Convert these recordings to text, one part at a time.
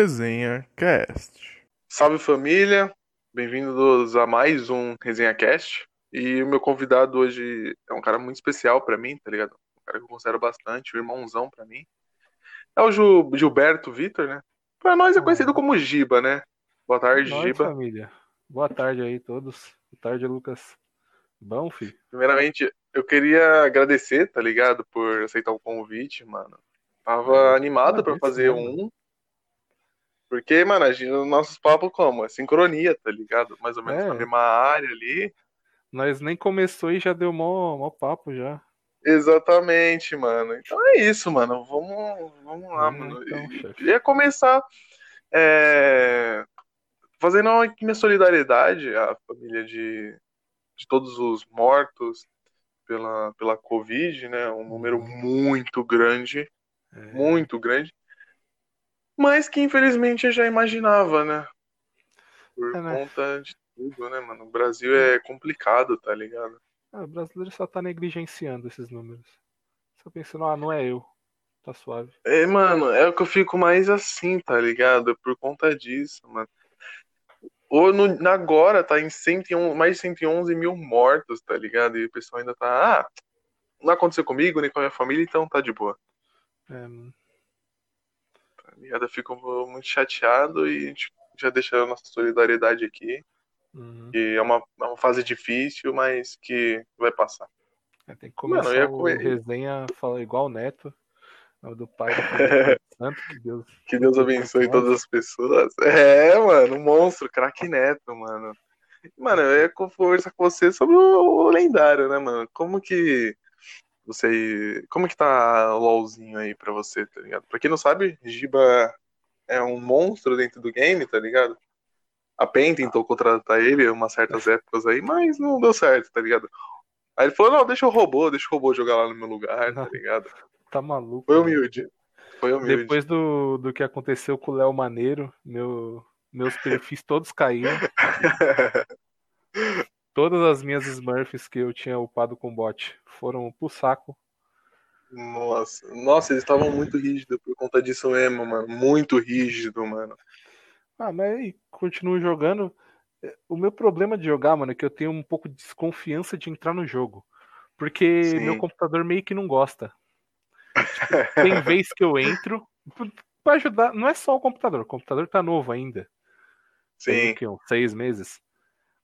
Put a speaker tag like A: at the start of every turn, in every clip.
A: Resenha Cast.
B: Salve família, bem-vindos a mais um Resenha Cast. E o meu convidado hoje é um cara muito especial pra mim, tá ligado? Um cara que eu considero bastante, um irmãozão pra mim. É o Gil- Gilberto Vitor, né? Pra nós é conhecido como Giba, né? Boa tarde,
C: Nós,
B: Giba.
C: família. Boa tarde aí todos. Boa tarde, Lucas. Bom, filho?
B: Primeiramente, eu queria agradecer, tá ligado? Por aceitar o convite, mano. Tava
C: Ah,
B: animado pra
C: agradeço
B: fazer
C: mesmo.
B: um. Porque, mano, a gente, nossos papos como? É sincronia, tá ligado? Mais ou menos
C: É.
B: na mesma área ali.
C: Nós nem começou e já deu mó, mó papo já.
B: Exatamente, mano. Então é isso, mano. Vamos, vamos lá,
C: Hum,
B: mano.
C: então,
B: E-. Ia começar é, fazendo aqui minha solidariedade à família de, de todos os mortos pela, pela Covid, né? Um número muito grande,
C: É,
B: muito grande. Mas que infelizmente eu já imaginava, né? Por
C: É, né?
B: conta de tudo, né, mano? O Brasil é complicado, tá ligado?
C: ah, o brasileiro só tá negligenciando esses números. Só pensando, ah, não é eu. Tá suave.
B: É, mano, é o que eu fico mais assim, tá ligado? Por conta disso, mano. Ou no, agora tá em 111, mais de 111 mil mortos, tá ligado? E o pessoal ainda tá, ah, não aconteceu comigo, nem com a minha família, então tá de boa,
C: É,
B: tá Eu fico muito chateado e a gente já deixa a nossa solidariedade aqui,
C: uhum.
B: que é uma, é uma fase difícil, mas que vai passar.
C: É, tem que
B: Mano,
C: começar
B: eu ia comer-
C: resenha falar igual o Neto. nome Do pai do Filho Santo, que Deus.
B: Que Deus abençoe todas as pessoas. É, mano, um monstro, craque neto, mano. Mano, eu ia conversar com você sobre o lendário, né, mano? Como que você. Como que tá o LOLzinho aí pra você, tá ligado? Pra quem não sabe, Giba é um monstro dentro do game, tá ligado? A PEN tentou contratar ele em umas certas épocas aí, mas não deu certo, tá ligado? Aí ele falou, não, deixa o robô, deixa o robô jogar lá no meu lugar, tá ligado?
C: Tá maluco.
B: Foi
C: né?
B: humilde. Foi humilde.
C: Depois do, do que aconteceu com o Léo Maneiro, meu, meus perfis todos caíram. Todas as minhas Smurfs que eu tinha upado com bot foram pro saco.
B: Nossa, nossa, eles estavam muito rígidos por conta disso mesmo, mano. Muito rígido, mano.
C: Ah, mas aí, continuo jogando. O meu problema de jogar, mano, é que eu tenho um pouco de desconfiança de entrar no jogo. Porque
B: Sim.
C: meu computador meio que não gosta. Tipo, tem vez que eu entro. Pra ajudar, não é só o computador, o computador tá novo ainda. Tem
B: Sim.
C: quê? Uns seis meses.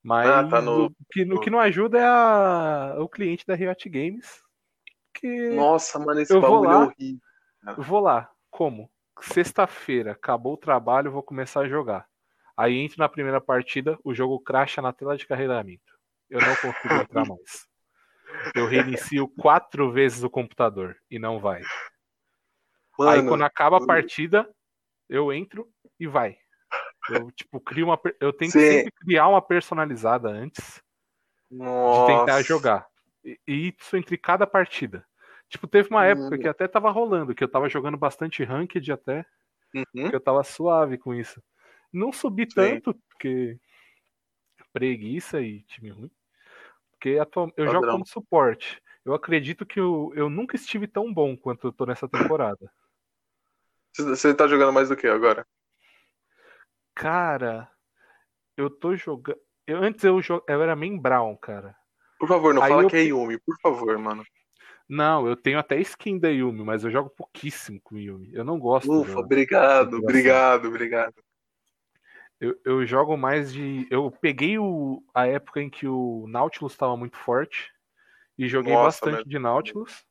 C: Mas
B: Ah, tá novo.
C: o, que, o que não ajuda é a- o cliente da Riot Games. Que
B: Nossa, mano, esse
C: Eu vou
B: bagulho é
C: lá.
B: horrível.
C: eu vou lá, como? Sexta-feira, acabou o trabalho, vou começar a jogar. Aí entro na primeira partida, o jogo cracha na tela de carregamento. Eu não consigo entrar mais. Eu reinicio quatro vezes o computador e não vai. Aí
B: Mano,
C: quando acaba a partida, eu entro e vai. Eu, tipo, crio uma. Eu tenho
B: Sim.
C: que sempre criar uma personalizada antes de tentar
B: nossa.
C: jogar. E, e isso entre cada partida. Tipo, teve uma época
B: Hum.
C: que até tava rolando, que eu tava jogando bastante ranked até,
B: Uhum.
C: que eu tava suave com isso. Não subi tanto, porque preguiça e time ruim. Porque atual... eu jogo
B: Padrão.
C: como suporte. Eu acredito que eu, eu nunca estive tão bom quanto eu tô nessa temporada.
B: Você- Você tá jogando mais do que agora?
C: Cara, eu tô jogando. Eu, antes eu, jo... eu era main Brown, cara.
B: Por favor, não
C: Aí
B: fala
C: eu-
B: que é Yumi, por favor, mano.
C: Não, eu tenho até skin da Yumi, mas eu jogo pouquíssimo com Yumi. Eu não gosto.
B: Ufa, obrigado, obrigado, obrigado.
C: Eu, eu jogo mais de. Eu peguei o, a época em que o Nautilus estava muito forte e joguei
B: Nossa,
C: bastante
B: mas-
C: de Nautilus.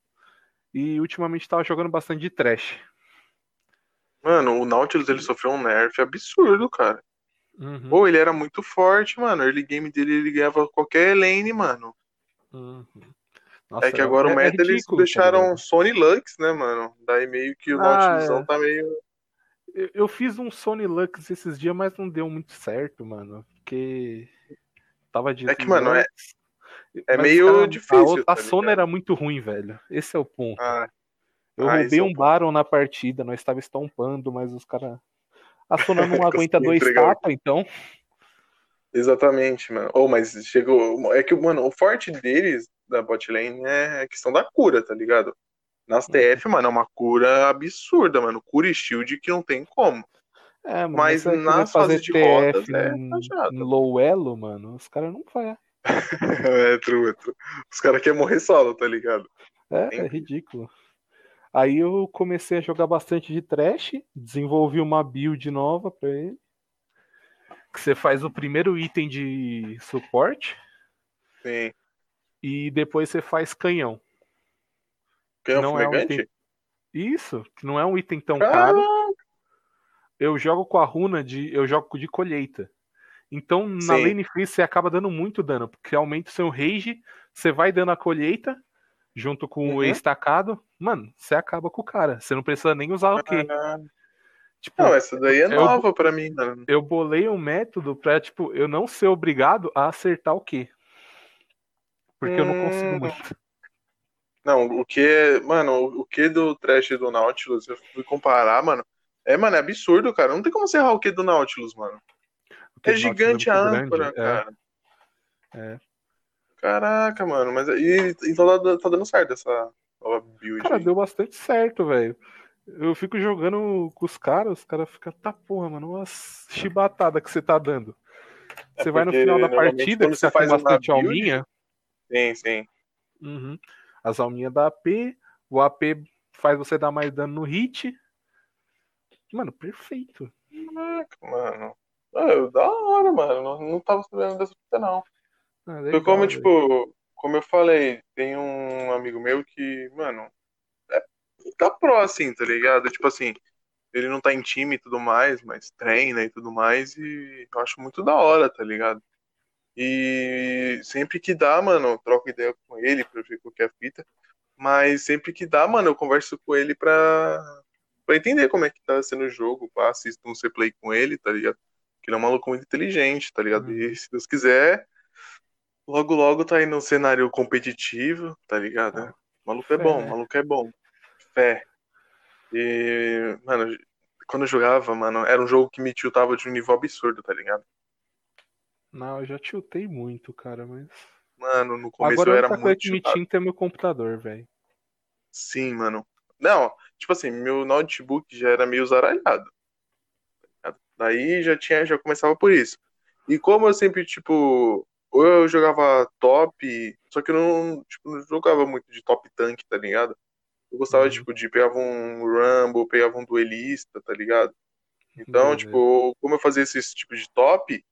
C: E ultimamente estava jogando bastante de Trash.
B: Mano, o Nautilus ele sofreu um nerf absurdo, cara.
C: Uhum,
B: Pô, ele era muito forte, mano. O early game dele ele ganhava qualquer lane, mano.
C: uhum. Nossa,
B: é que agora
C: é-
B: o
C: é
B: meta eles
C: ridículo, tá
B: deixaram? Sony Lux, né, mano? Daí meio que o
C: Ah,
B: Nautilusão
C: é.
B: tá meio.
C: Eu, eu fiz um Sony Lux esses dias, mas não deu muito certo, mano. Porque tava de.
B: É que, mano, é- é
C: Mas,
B: meio
C: cara,
B: difícil,
C: A, a
B: tá
C: Sony
B: ligado?
C: era muito ruim, velho. Esse é o ponto.
B: Ah,
C: Eu
B: Ah,
C: roubei
B: é
C: um. Baron na partida, nós estava estompando, mas os caras. A Sona não aguenta dois tapas, então.
B: exatamente, mano. Oh, mas chegou. É que, mano, o forte deles da bot lane é a questão da cura, tá ligado? Nas TF, mano, é uma cura absurda, mano. Cura e shield que não tem como.
C: É, mano,
B: Mas nas fases de
C: TF
B: é
C: em,
B: chato.
C: em low elo, mano, os caras não fazem.
B: é, true, é true. Os caras querem morrer solo, tá ligado?
C: É, é
B: Sempre.
C: ridículo. Aí eu comecei a jogar bastante de trash, desenvolvi uma build nova pra ele. Que você faz o primeiro item de suporte
B: Sim.
C: e depois você faz canhão.
B: Canhão
C: Não é um item- Isso, que não é um item tão
B: Ah,
C: caro. Eu jogo com a runa de. Eu jogo de colheita. Então, na
B: Sim.
C: lane free, você acaba dando muito dano, porque aumenta o seu rage, você vai dando a colheita, junto com o
B: Uhum.
C: estacado, mano, você acaba com o cara. Você não precisa nem usar o quê?
B: ah,
C: Tipo,
B: Não, essa daí é nova pra mim, mano.
C: eu bolei um método pra, tipo, eu não ser obrigado a acertar o quê? Porque eu não consigo
B: Hum.
C: muito.
B: Não, o que é. Mano, o que do trash do Nautilus, eu fui comparar, mano. É, mano, é absurdo, cara. Não tem como você errar o que do Nautilus, mano. É
C: o Nautilus
B: gigante a âncora,
C: grande, é.
B: cara.
C: É.
B: Caraca, mano. Mas e, então tá, tá dando certo essa nova build.
C: Cara,
B: aí.
C: deu bastante certo, velho. Eu fico jogando com os caras, os caras ficam, tá porra, mano, uma chibatada que você tá dando.
B: É
C: Você vai no final da partida, que
B: você
C: tá
B: faz
C: bastante
B: build-
C: alminha.
B: Sim, sim.
C: Uhum. As alminhas da AP, o AP faz você dar mais dano no hit. Mano, perfeito.
B: Caraca, mano. Ah, da hora, mano. Não, não tava sabendo dessa fita, não.
C: Ah,
B: Foi
C: legal,
B: como, tipo, como eu falei, tem um amigo meu que, mano, é, tá pró, assim, tá ligado? Tipo assim, ele não tá em time e tudo mais, mas treina e tudo mais, e eu acho muito da hora, tá ligado? E sempre que dá, mano, eu troco ideia com ele pra ver qual que é a fita, mas sempre que dá, mano, eu converso com ele pra, pra entender como é que tá sendo o jogo, pá, assisto um C-Play com ele, tá ligado? Que ele é um maluco muito inteligente, tá ligado?
C: Uhum.
B: E se Deus quiser, Logo, logo tá aí no cenário competitivo, tá ligado?
C: Ah,
B: maluco é
C: fé,
B: bom,
C: né?
B: maluco é bom. Fé. E, mano, quando eu jogava, mano, era um jogo que me tiltava de um nível absurdo, tá ligado?
C: Não, eu já tiltei muito, cara, mas.
B: Mano, no começo
C: Agora
B: eu era muito
C: que me tinta é meu computador, velho.
B: Sim, mano. Não, tipo assim, meu notebook já era meio zaralhado. tá? Daí já tinha, já começava por isso. E como eu sempre, tipo, ou eu jogava top, só que eu não, tipo, não jogava muito de top tank, tá ligado? Eu gostava,
C: Uhum.
B: tipo, de pegava um Rumble, pegava um duelista, tá ligado? Então,
C: Beleza.
B: tipo, como eu fazia esses tipos de top,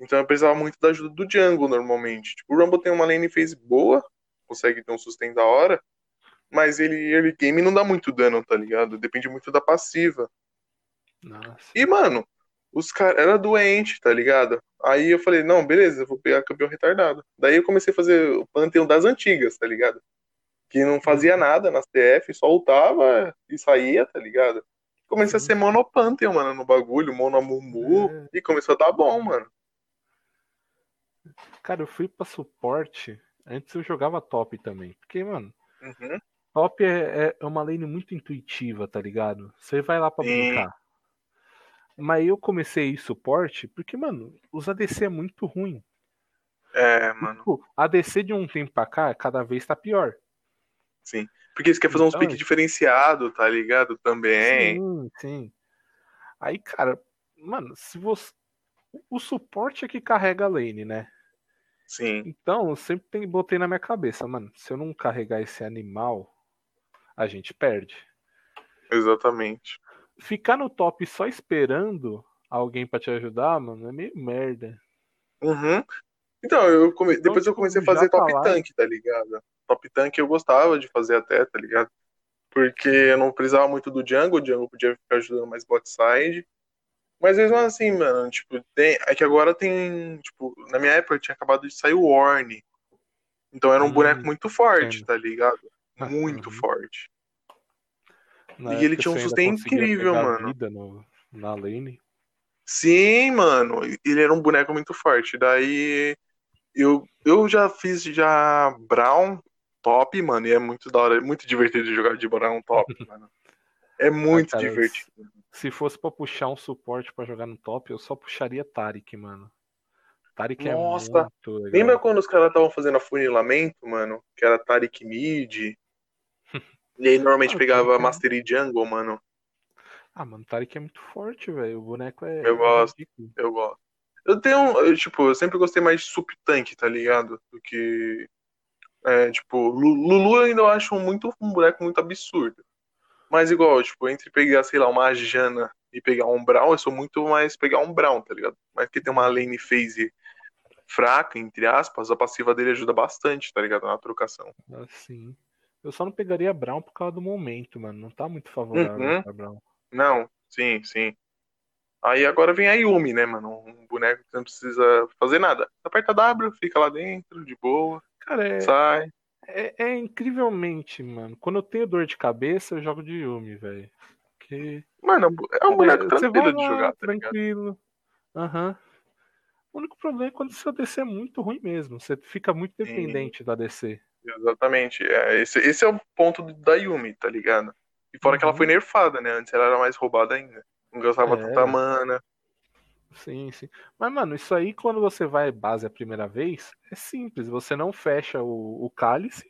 B: então eu precisava muito da ajuda do jungle normalmente. Tipo, o Rumble tem uma lane phase boa, consegue ter um sustain da hora, mas ele early game não dá muito dano, tá ligado? Depende muito da passiva.
C: Nossa.
B: E, mano, os caras era doente, tá ligado? Aí eu falei, não, beleza, eu vou pegar campeão retardado. Daí eu comecei a fazer o Pantheon das antigas, tá ligado? Que não fazia nada nas TF, só ultava e saía, tá ligado? Comecei a ser mono Pantheon, mano, no bagulho, mono Mumu,
C: É.
B: e começou a dar bom, mano.
C: Cara, eu fui pra suporte. Antes eu jogava top também. Porque, mano,
B: Uhum.
C: top é, é uma lane muito intuitiva, tá ligado? Você vai lá pra
B: Sim.
C: brincar. Mas eu comecei suporte porque, mano, os ADC é muito ruim.
B: É, mano,
C: Tipo, ADC de um tempo pra cá, cada vez tá pior.
B: sim. Porque você quer fazer uns
C: Então,
B: piques
C: é-
B: diferenciados, tá ligado? Também.
C: Sim, sim. Aí, cara, mano, se você. O suporte é que carrega a lane, né?
B: Sim.
C: Então, eu sempre tem- botei na minha cabeça, mano, se eu não carregar esse animal, a gente perde.
B: Exatamente.
C: Ficar no top só esperando alguém pra te ajudar, mano, é meio merda.
B: Uhum. Então, eu come...
C: Então,
B: depois eu
C: tipo,
B: comecei a fazer
C: tá
B: top tank, tá ligado? Top tank eu gostava de fazer até, tá ligado? Porque eu não precisava muito do jungle, o jungle podia ficar ajudando mais bot side. Mas mesmo assim, mano, tipo, tem... é que agora tem, tipo, na minha época tinha acabado de sair o Orne. Então era um
C: Hum,
B: boneco muito forte,
C: entendo.
B: tá ligado?
C: Ah,
B: Muito
C: uhum.
B: forte.
C: Na
B: E ele tinha um sustain
C: conseguia
B: incrível, mano.
C: vida no, na lane.
B: Sim, mano, ele era um boneco muito forte. Daí eu, eu já fiz já Brown top, mano, e é muito da hora, é muito divertido de jogar de Brown top, mano. É muito
C: Ah, cara,
B: divertido.
C: Se fosse pra puxar um suporte pra jogar no top, eu só puxaria Tarik, mano. Tarik
B: Nossa,
C: é muito legal.
B: Lembra quando os caras estavam fazendo afunilamento, mano? Que era Tarik Mid. E aí normalmente
C: Ah,
B: pegava
C: é-
B: Mastery Jungle, mano.
C: Ah, mano, o Tarik é muito forte, velho. O boneco é.
B: Eu gosto.
C: ridículo.
B: Eu gosto. Eu tenho, eu, tipo, eu sempre gostei mais de Sup Tank, tá ligado? Do que. É, tipo, Lu- Lulu eu ainda acho muito um boneco muito absurdo. Mas igual, tipo, entre pegar, sei lá, uma Jana e pegar um Brown, eu sou muito mais pegar um Brown, tá ligado? Mas que tem uma lane phase fraca, entre aspas, a passiva dele ajuda bastante, tá ligado? Na trocação.
C: Assim. Eu só não pegaria Brown por causa do momento, mano. Não tá muito favorável
B: Uhum.
C: pra Brown.
B: Não, sim, sim. Aí agora vem a Yumi, né, mano? Um boneco que não precisa fazer nada. Aperta W, fica lá dentro, de boa,
C: Cara, é,
B: sai.
C: é, é incrivelmente, mano. Quando eu tenho dor de cabeça, eu jogo de Yumi, velho. Porque.
B: Mano, é um boneco
C: É,
B: tranquilo de jogar, tá
C: tranquilo. Aham. O único problema é quando seu DC é muito ruim mesmo. Você fica muito
B: Sim.
C: dependente da DC.
B: Exatamente. É, esse, esse é o ponto da Yumi, tá ligado? E fora que ela
C: Uhum.
B: foi nerfada, né? Antes ela era mais roubada ainda. Não gastava
C: É.
B: tanta mana.
C: Sim, sim. Mas, mano, isso aí quando você vai base a primeira vez, é simples. Você não fecha o, o cálice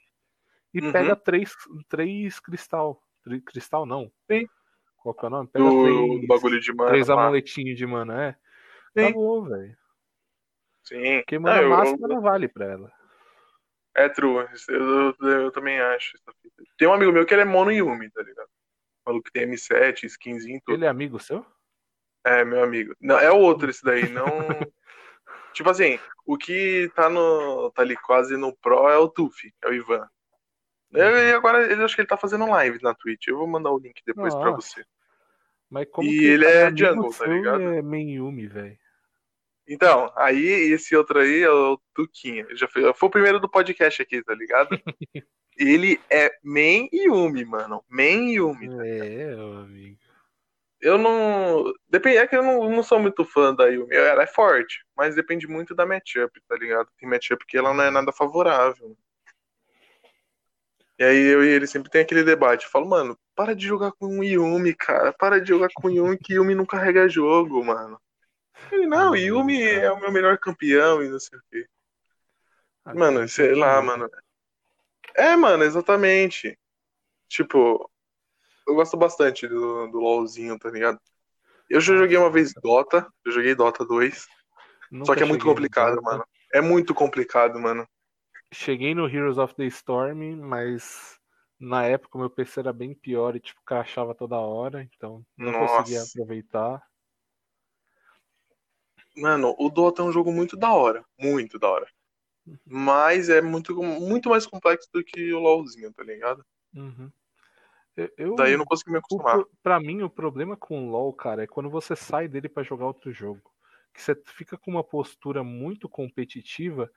C: e
B: Uhum.
C: pega três, três cristal. Tri- cristal não.
B: Sim.
C: Qual que é o nome? Pega
B: Do,
C: três,
B: bagulho de mana.
C: três amuletinhos de mana, é.
B: Sim.
C: Acabou, velho.
B: Sim.
C: Porque mana
B: eu-
C: máxima
B: eu-
C: não vale pra ela.
B: É true. Eu, eu, eu também acho. Tem um amigo meu que ele é mono Yumi, tá ligado? Maluco que tem M7, skinzinho, tudo.
C: Ele é amigo seu?
B: É, meu amigo. Não, é o outro esse daí, não. tipo assim, o que tá no. tá ali quase no Pro é o Tufi, é o Ivan. E agora ele acho que ele tá fazendo live na Twitch. Eu vou mandar o link depois pra
C: Nossa.
B: você.
C: Mas como
B: E
C: que o
B: ele
C: cara
B: é jungle, tá ligado?
C: e é main Yumi, velho?
B: Então, aí esse outro aí é o Tuquinha. Ele Já foi, foi o primeiro do podcast aqui, tá ligado? ele é main Yumi, mano. Main Yumi.
C: É, meu amigo.
B: Eu não. Depende, é que eu não, não sou muito fã da Yumi. Ela é forte, mas depende muito da matchup, tá ligado? Tem matchup que ela não é nada favorável. E aí eu e ele sempre tem aquele debate. Eu falo, mano, para de jogar com o Yumi, cara. Para de jogar com o Yumi, que Yumi não carrega jogo, mano. Ele, não,
C: Ah,
B: Yumi é o meu melhor campeão e não sei o quê.
C: Ah,
B: Mano, sei lá, mano. É, mano, exatamente. Tipo, eu gosto bastante do, do LoLzinho, tá ligado? Eu já joguei uma vez Dota, eu joguei Dota 2,
C: Nunca
B: só que é muito complicado, mano. É muito complicado, mano.
C: Cheguei no Heroes of the Storm, mas na época o meu PC era bem pior e tipo crashava toda hora, então não conseguia
B: Nossa.
C: aproveitar.
B: Mano, o Dota é um jogo muito da hora, muito da hora. Mas é muito, muito mais complexo do que o LoLzinho, tá ligado?
C: Uhum. Eu,
B: Daí eu não consegui me acostumar.
C: pra mim o problema com o LoL, cara, é quando você sai dele pra jogar outro jogo. Que você fica com uma postura muito competitiva.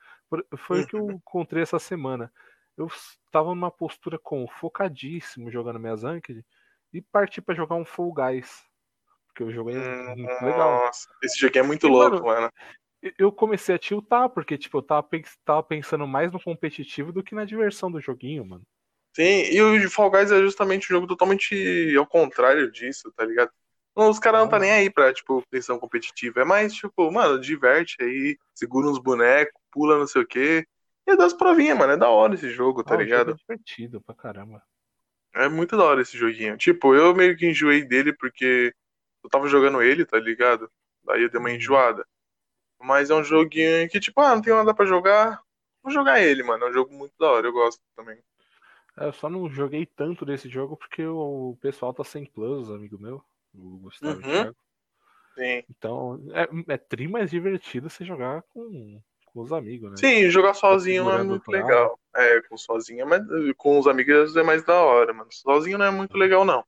C: Foi o que
B: Uhum.
C: eu encontrei essa semana. Eu tava numa postura com focadíssimo jogando minhas ranked e parti pra jogar um Fall Guys. Porque o jogo é
B: Hum,
C: muito legal.
B: Nossa, esse jogo é muito
C: E,
B: louco,
C: mano,
B: mano.
C: Eu- comecei a tiltar, porque tipo, eu tava, pens- tava pensando mais no competitivo do que na diversão do joguinho, mano.
B: Sim, e o Fall Guys é justamente um jogo totalmente ao contrário disso, tá ligado? Não, Os caras não tá nem aí pra, tipo, questão competitiva. É mais, tipo, mano, diverte aí, segura uns bonecos, pula não sei o quê. E dá as provinhas, mano. É da hora esse jogo, tá
C: Ah, o jogo
B: ligado?
C: é divertido pra caramba.
B: É muito da hora esse joguinho. Tipo, eu meio que enjoei dele porque eu tava jogando ele, tá ligado? Daí eu dei uma
C: Uhum.
B: enjoada. Mas é um joguinho que, tipo, ah, não tem nada pra jogar. Vou jogar ele, mano. É um jogo muito da hora, eu gosto também.
C: É, Eu só não joguei tanto desse jogo porque o pessoal tá sem plus, amigo meu, o Gustavo
B: Uhum.
C: Thiago.
B: Sim.
C: Então, é, é tri mais divertido você jogar com, com os amigos, né?
B: Sim, jogar sozinho não é muito legal. É, com sozinho é mais, com os amigos é mais da hora, mano. Sozinho não é muito legal, não.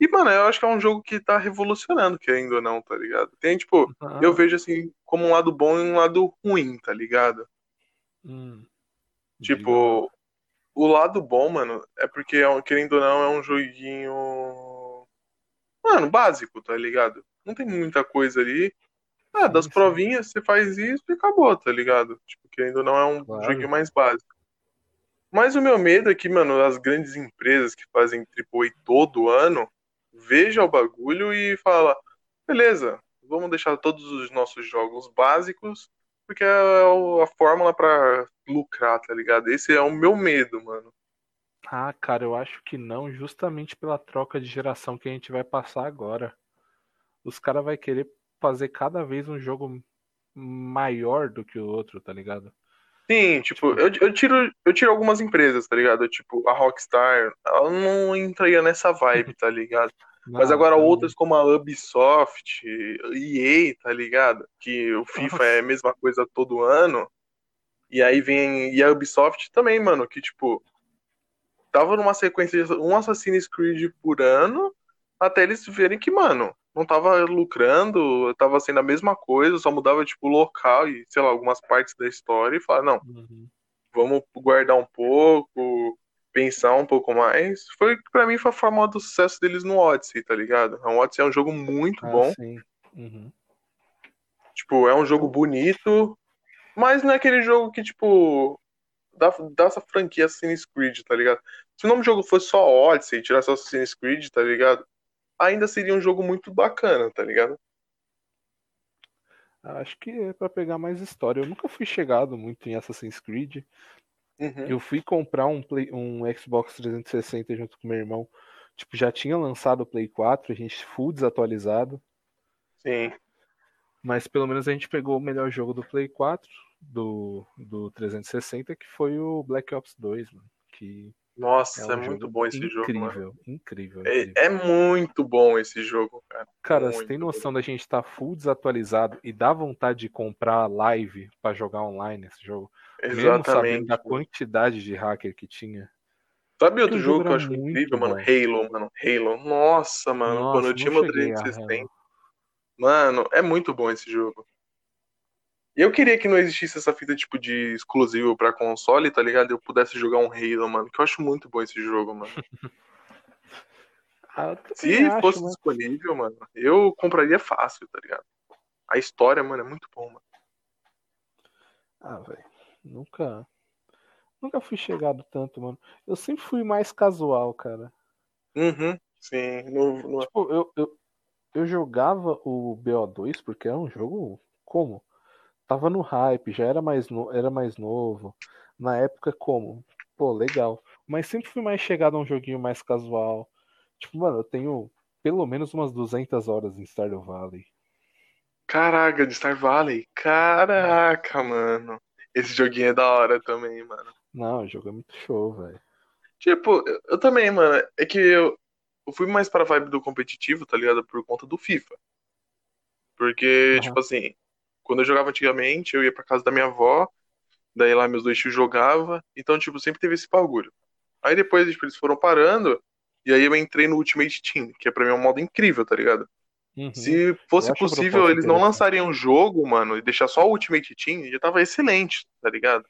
B: E, mano, eu acho que é um jogo que tá revolucionando, querendo ou não, tá ligado? Tem, tipo,
C: Ah,
B: eu vejo assim, como um lado bom e um lado ruim, tá ligado?
C: hum,
B: Tipo, o lado bom, mano, é porque, é querendo ou não, é um joguinho. Mano, básico, tá ligado? Não tem muita coisa ali. Ah, das
C: sim.
B: provinhas, você faz isso e acabou, tá ligado? Tipo, querendo ou não, é um
C: Claro.
B: joguinho mais básico. Mas o meu medo é que, mano, as grandes empresas que fazem AAA todo ano vejam o bagulho e fala, beleza, vamos deixar todos os nossos jogos básicos, porque é a fórmula pra lucrar, tá ligado? Esse é o meu medo, mano.
C: Ah, cara, eu acho que não, justamente pela troca de geração que a gente vai passar agora. Os caras vão querer fazer cada vez um jogo maior do que o outro, tá ligado?
B: Sim, tipo, eu, eu, tiro, eu tiro algumas empresas, tá ligado? Tipo, a Rockstar, ela não entraria nessa vibe, tá ligado? Mas agora
C: não.
B: outras como a Ubisoft, EA, tá ligado? Que o FIFA
C: Nossa.
B: é a mesma coisa todo ano. E aí vem. E a Ubisoft também, mano, que tipo. Tava numa sequência de um Assassin's Creed por ano, até eles verem que, mano, não tava lucrando, tava sendo a mesma coisa, só mudava, tipo, o local e, sei lá, algumas partes da história e falar, não,
C: Uhum.
B: vamos guardar um pouco, pensar um pouco mais. Foi pra mim foi a forma do sucesso deles no Odyssey, tá ligado? O Odyssey é um jogo muito
C: Ah,
B: bom.
C: sim. Uhum.
B: Tipo, é um jogo bonito, mas não é aquele jogo que, tipo, dá, dá essa franquia Assassin's Creed, tá ligado? Se o nome do jogo fosse só Odyssey, tirasse Assassin's Creed, tá ligado? Ainda seria um jogo muito bacana, tá ligado?
C: Acho que é pra pegar mais história. Eu nunca fui chegado muito em Assassin's Creed.
B: Uhum.
C: Eu fui comprar um, Play, um Xbox 360 junto com meu irmão. Tipo, já tinha lançado o Play 4, a gente full desatualizado.
B: Sim.
C: Mas pelo menos a gente pegou o melhor jogo do Play 4, do, do 360, que foi o Black Ops 2, mano. Que
B: Nossa,
C: é
B: é,
C: um
B: muito
C: jogo
B: bom esse
C: incrível,
B: jogo, mano.
C: incrível,
B: É,
C: incrível.
B: é muito bom esse jogo, cara.
C: Cara, você
B: muito
C: tem
B: bom.
C: noção da gente estar full desatualizado e dá vontade de comprar live pra jogar online esse jogo? Mesmo sabendo
B: Exatamente.
C: da quantidade de hacker que tinha.
B: Sabe outro jogo que eu acho
C: muito
B: incrível, mano?
C: bom.
B: Halo, mano. Halo. Nossa, mano,
C: Nossa,
B: quando eu tinha meu
C: cheguei a
B: 360.
C: Halo.
B: Mano, é muito bom esse jogo. Eu queria que não existisse essa fita tipo de exclusivo pra console, tá ligado? Eu pudesse jogar um Halo, mano, que eu acho muito bom esse jogo, mano.
C: Ah,
B: Se
C: acho,
B: fosse
C: mas-
B: disponível, mano, eu compraria fácil, tá ligado? A história, mano, é muito bom, mano.
C: Ah, velho. Nunca. Nunca fui chegado tanto, mano. Eu sempre fui mais casual, cara.
B: Uhum, sim. No, no-
C: Tipo, eu, eu, eu jogava o BO2 porque era um jogo como? Tava no hype, já era mais, no, era mais novo. Na época, como? Pô, legal. Mas sempre fui mais chegado a um joguinho mais casual. Tipo, mano, eu tenho pelo menos umas 200 horas em Stardew Valley.
B: Caraca, de Star Valley. Caraca, mano. Esse joguinho é da hora também, mano.
C: Não, o jogo é muito show, velho.
B: Tipo, eu, eu também, mano. É que eu, eu fui mais pra vibe do competitivo, tá ligado? Por conta do FIFA. Porque,
C: Aham.
B: tipo assim, quando eu jogava antigamente, eu ia pra casa da minha avó, daí lá meus dois tios jogavam, então, tipo, sempre teve esse bagulho. Aí depois, tipo, eles foram parando, e aí eu entrei no Ultimate Team, que é pra mim um modo incrível, tá ligado?
C: Uhum.
B: Se fosse possível eles não lançarem um jogo, mano, e deixar só o Ultimate Team, já tava excelente, tá ligado?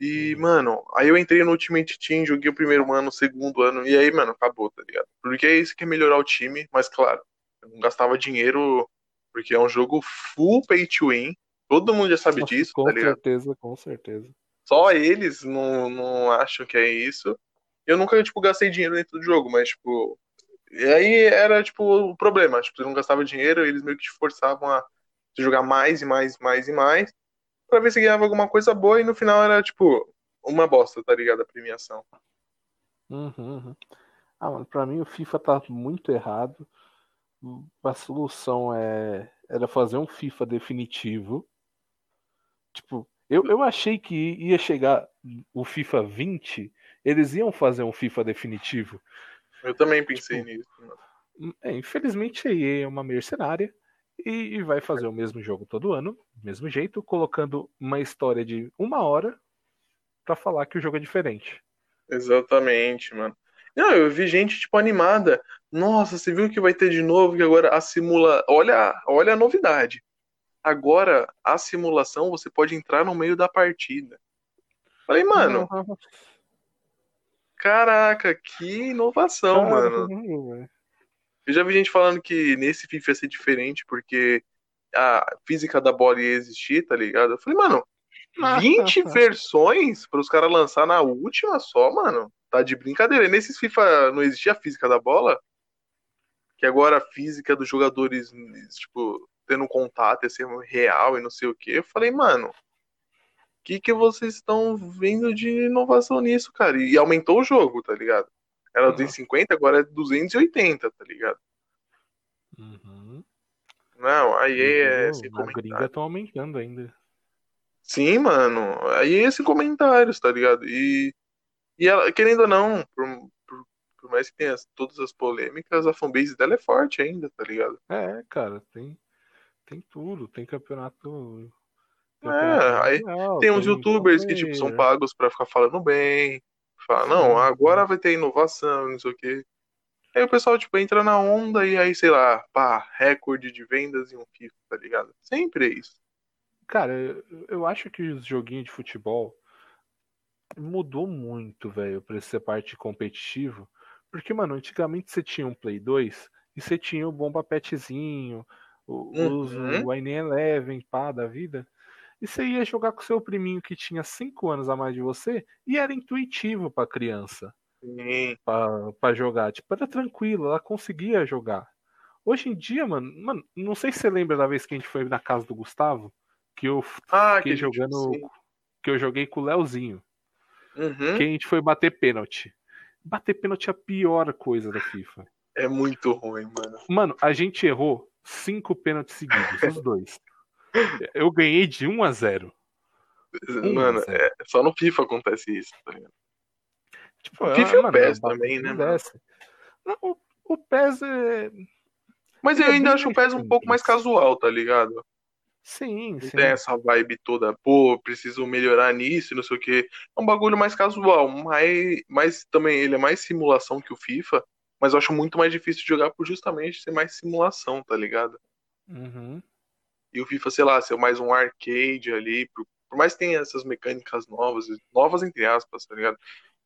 B: E,
C: Uhum.
B: mano, aí eu entrei no Ultimate Team, joguei o primeiro ano, o segundo ano, e aí, mano, acabou, tá ligado? Porque é isso que é melhorar o time, mas claro, eu não gastava dinheiro, porque é um jogo full pay to win, todo mundo já sabe disso,
C: com
B: tá ligado?
C: certeza, com certeza.
B: Só eles não, não acham que é isso. Eu nunca, tipo, gastei dinheiro dentro do jogo, mas, tipo. E aí era, tipo, o problema. Tipo, você não gastava dinheiro, eles meio que te forçavam a jogar mais e mais, mais e mais, pra ver se ganhava alguma coisa boa, e no final era, tipo, uma bosta, tá ligado? A premiação.
C: Uhum, uhum. Ah, mano, pra mim o FIFA tá muito errado. A solução é era fazer um FIFA definitivo. Tipo, eu, eu achei que ia chegar o FIFA 20, eles iam fazer um FIFA definitivo.
B: Eu também pensei
C: Tipo,
B: nisso. mano.
C: É, infelizmente a EA é uma mercenária e, e vai fazer o mesmo jogo todo ano, do mesmo jeito, colocando uma história de uma hora pra falar que o jogo é diferente.
B: Exatamente, mano. Não, eu vi gente, tipo, animada. Nossa, você viu que vai ter de novo, que agora a simula. Olha, olha a novidade. Agora, a simulação, você pode entrar no meio da partida. Falei, mano, caraca, que inovação, mano.
C: Caramba, velho.
B: Eu já vi gente falando que nesse FIFA ia ser diferente, porque a física da bola ia existir, tá ligado? Eu falei, mano, 20 versões para os caras lançar na última só, mano. Tá de brincadeira. E nesses FIFA não existia a física da bola? Que agora a física dos jogadores, tipo, tendo contato ia ser real e não sei o quê. Eu falei, mano, que, que vocês estão vendo de inovação nisso, cara? E aumentou o jogo, tá ligado? Era 250, agora é 280, tá ligado?
C: Uhum.
B: Não, aí é
C: Entendeu?
B: sem
C: A gringa tá aumentando ainda.
B: Sim, mano. Aí é sem comentários, tá ligado? E, e ela, querendo ou não, por, por, por mais que tenha todas as polêmicas, a fanbase dela é forte ainda, tá ligado?
C: É, cara, tem, tem tudo. Tem campeonato.
B: É, aí
C: mundial,
B: Tem uns youtubers que, tipo, são pagos pra ficar falando bem. Fala, não, agora vai ter inovação, não sei o quê. Aí o pessoal, tipo, entra na onda e aí, sei lá, pá, recorde de vendas em um FIFA, tá ligado? Sempre é isso.
C: Cara, eu acho que os joguinhos de futebol mudou muito, velho, pra ser parte competitivo. Porque, mano, antigamente você tinha um Play 2 e você tinha o Bomba Petzinho, o,
B: Uhum.
C: o Wine Eleven, pá, da vida. E você ia jogar com seu priminho que tinha 5 anos a mais de você e era intuitivo pra criança. Pra, pra jogar. Tipo, era tranquilo, ela conseguia jogar. Hoje em dia, mano, mano, não sei se você lembra da vez que a gente foi na casa do Gustavo, que eu
B: Ah,
C: fiquei
B: que
C: jogando. Que eu joguei com o Leozinho.
B: Uhum.
C: Que a gente foi bater pênalti. Bater pênalti é a pior coisa da FIFA.
B: É muito ruim, mano.
C: Mano, a gente errou cinco pênaltis seguidos, os dois. Eu ganhei de 1 a 0. Um,
B: mano,
C: zero.
B: é, só no FIFA acontece isso, tá ligado?
C: Tipo,
B: O FIFA e o
C: mano,
B: PES
C: bagulho
B: também, né,
C: não o, o PES é.
B: Mas eu
C: É
B: ainda acho o PES um pouco mais casual, tá ligado?
C: Sim,
B: Não
C: sim.
B: tem essa vibe toda, pô, preciso melhorar nisso, e não sei o quê. É um bagulho mais casual, mas, mas também ele é mais simulação que o FIFA, mas eu acho muito mais difícil de jogar por justamente ser mais simulação, tá ligado?
C: Uhum.
B: E o FIFA, sei lá, ser mais um arcade ali, por, por mais que tenha essas mecânicas novas, novas entre aspas, tá ligado?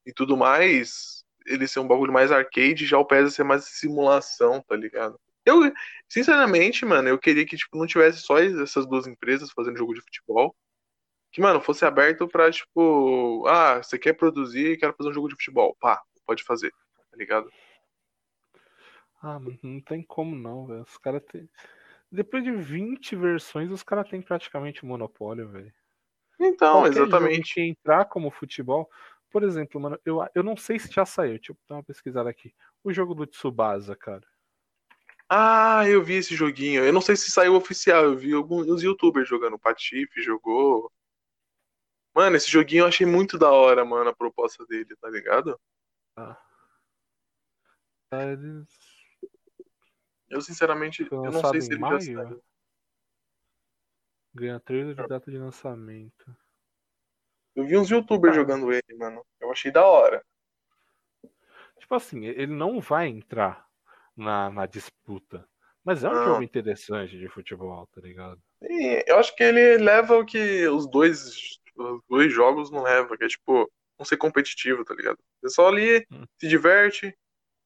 B: E tudo mais, ele ser um bagulho mais arcade, já o PES ser mais simulação, tá ligado? Eu, sinceramente, mano, eu queria que, tipo, não tivesse só essas duas empresas fazendo jogo de futebol. Que, mano, fosse aberto pra, tipo, ah, você quer produzir, quero fazer um jogo de futebol. Pá, pode fazer, tá ligado?
C: Ah, mano, não tem como não, velho. Os caras têm. Depois de 20 versões, os caras têm praticamente monopólio, velho.
B: Então,
C: Qualquer jogo
B: exatamente.
C: que entrar como futebol. Por exemplo, mano, eu, eu não sei se já saiu. Deixa eu dar uma pesquisada aqui. O jogo do Tsubasa, cara.
B: Ah, eu vi esse joguinho. Eu não sei se saiu oficial, eu vi alguns youtubers jogando. O Patife jogou. Mano, esse joguinho eu achei muito da hora, mano, a proposta dele, tá ligado?
C: Ah, eles-
B: Eu, sinceramente, eu não sei se ele já
C: maio?
B: saiu.
C: Ganha trailer de data de lançamento.
B: Eu vi uns youtubers
C: Tá.
B: jogando ele, mano. Eu achei da hora.
C: Tipo assim, ele não vai entrar na, na disputa. Mas é um
B: Não.
C: jogo interessante de futebol, tá ligado?
B: E eu acho que ele leva o que os dois, os dois jogos não levam, que é tipo, não ser competitivo, tá ligado? Você só ali
C: Hum.
B: se diverte,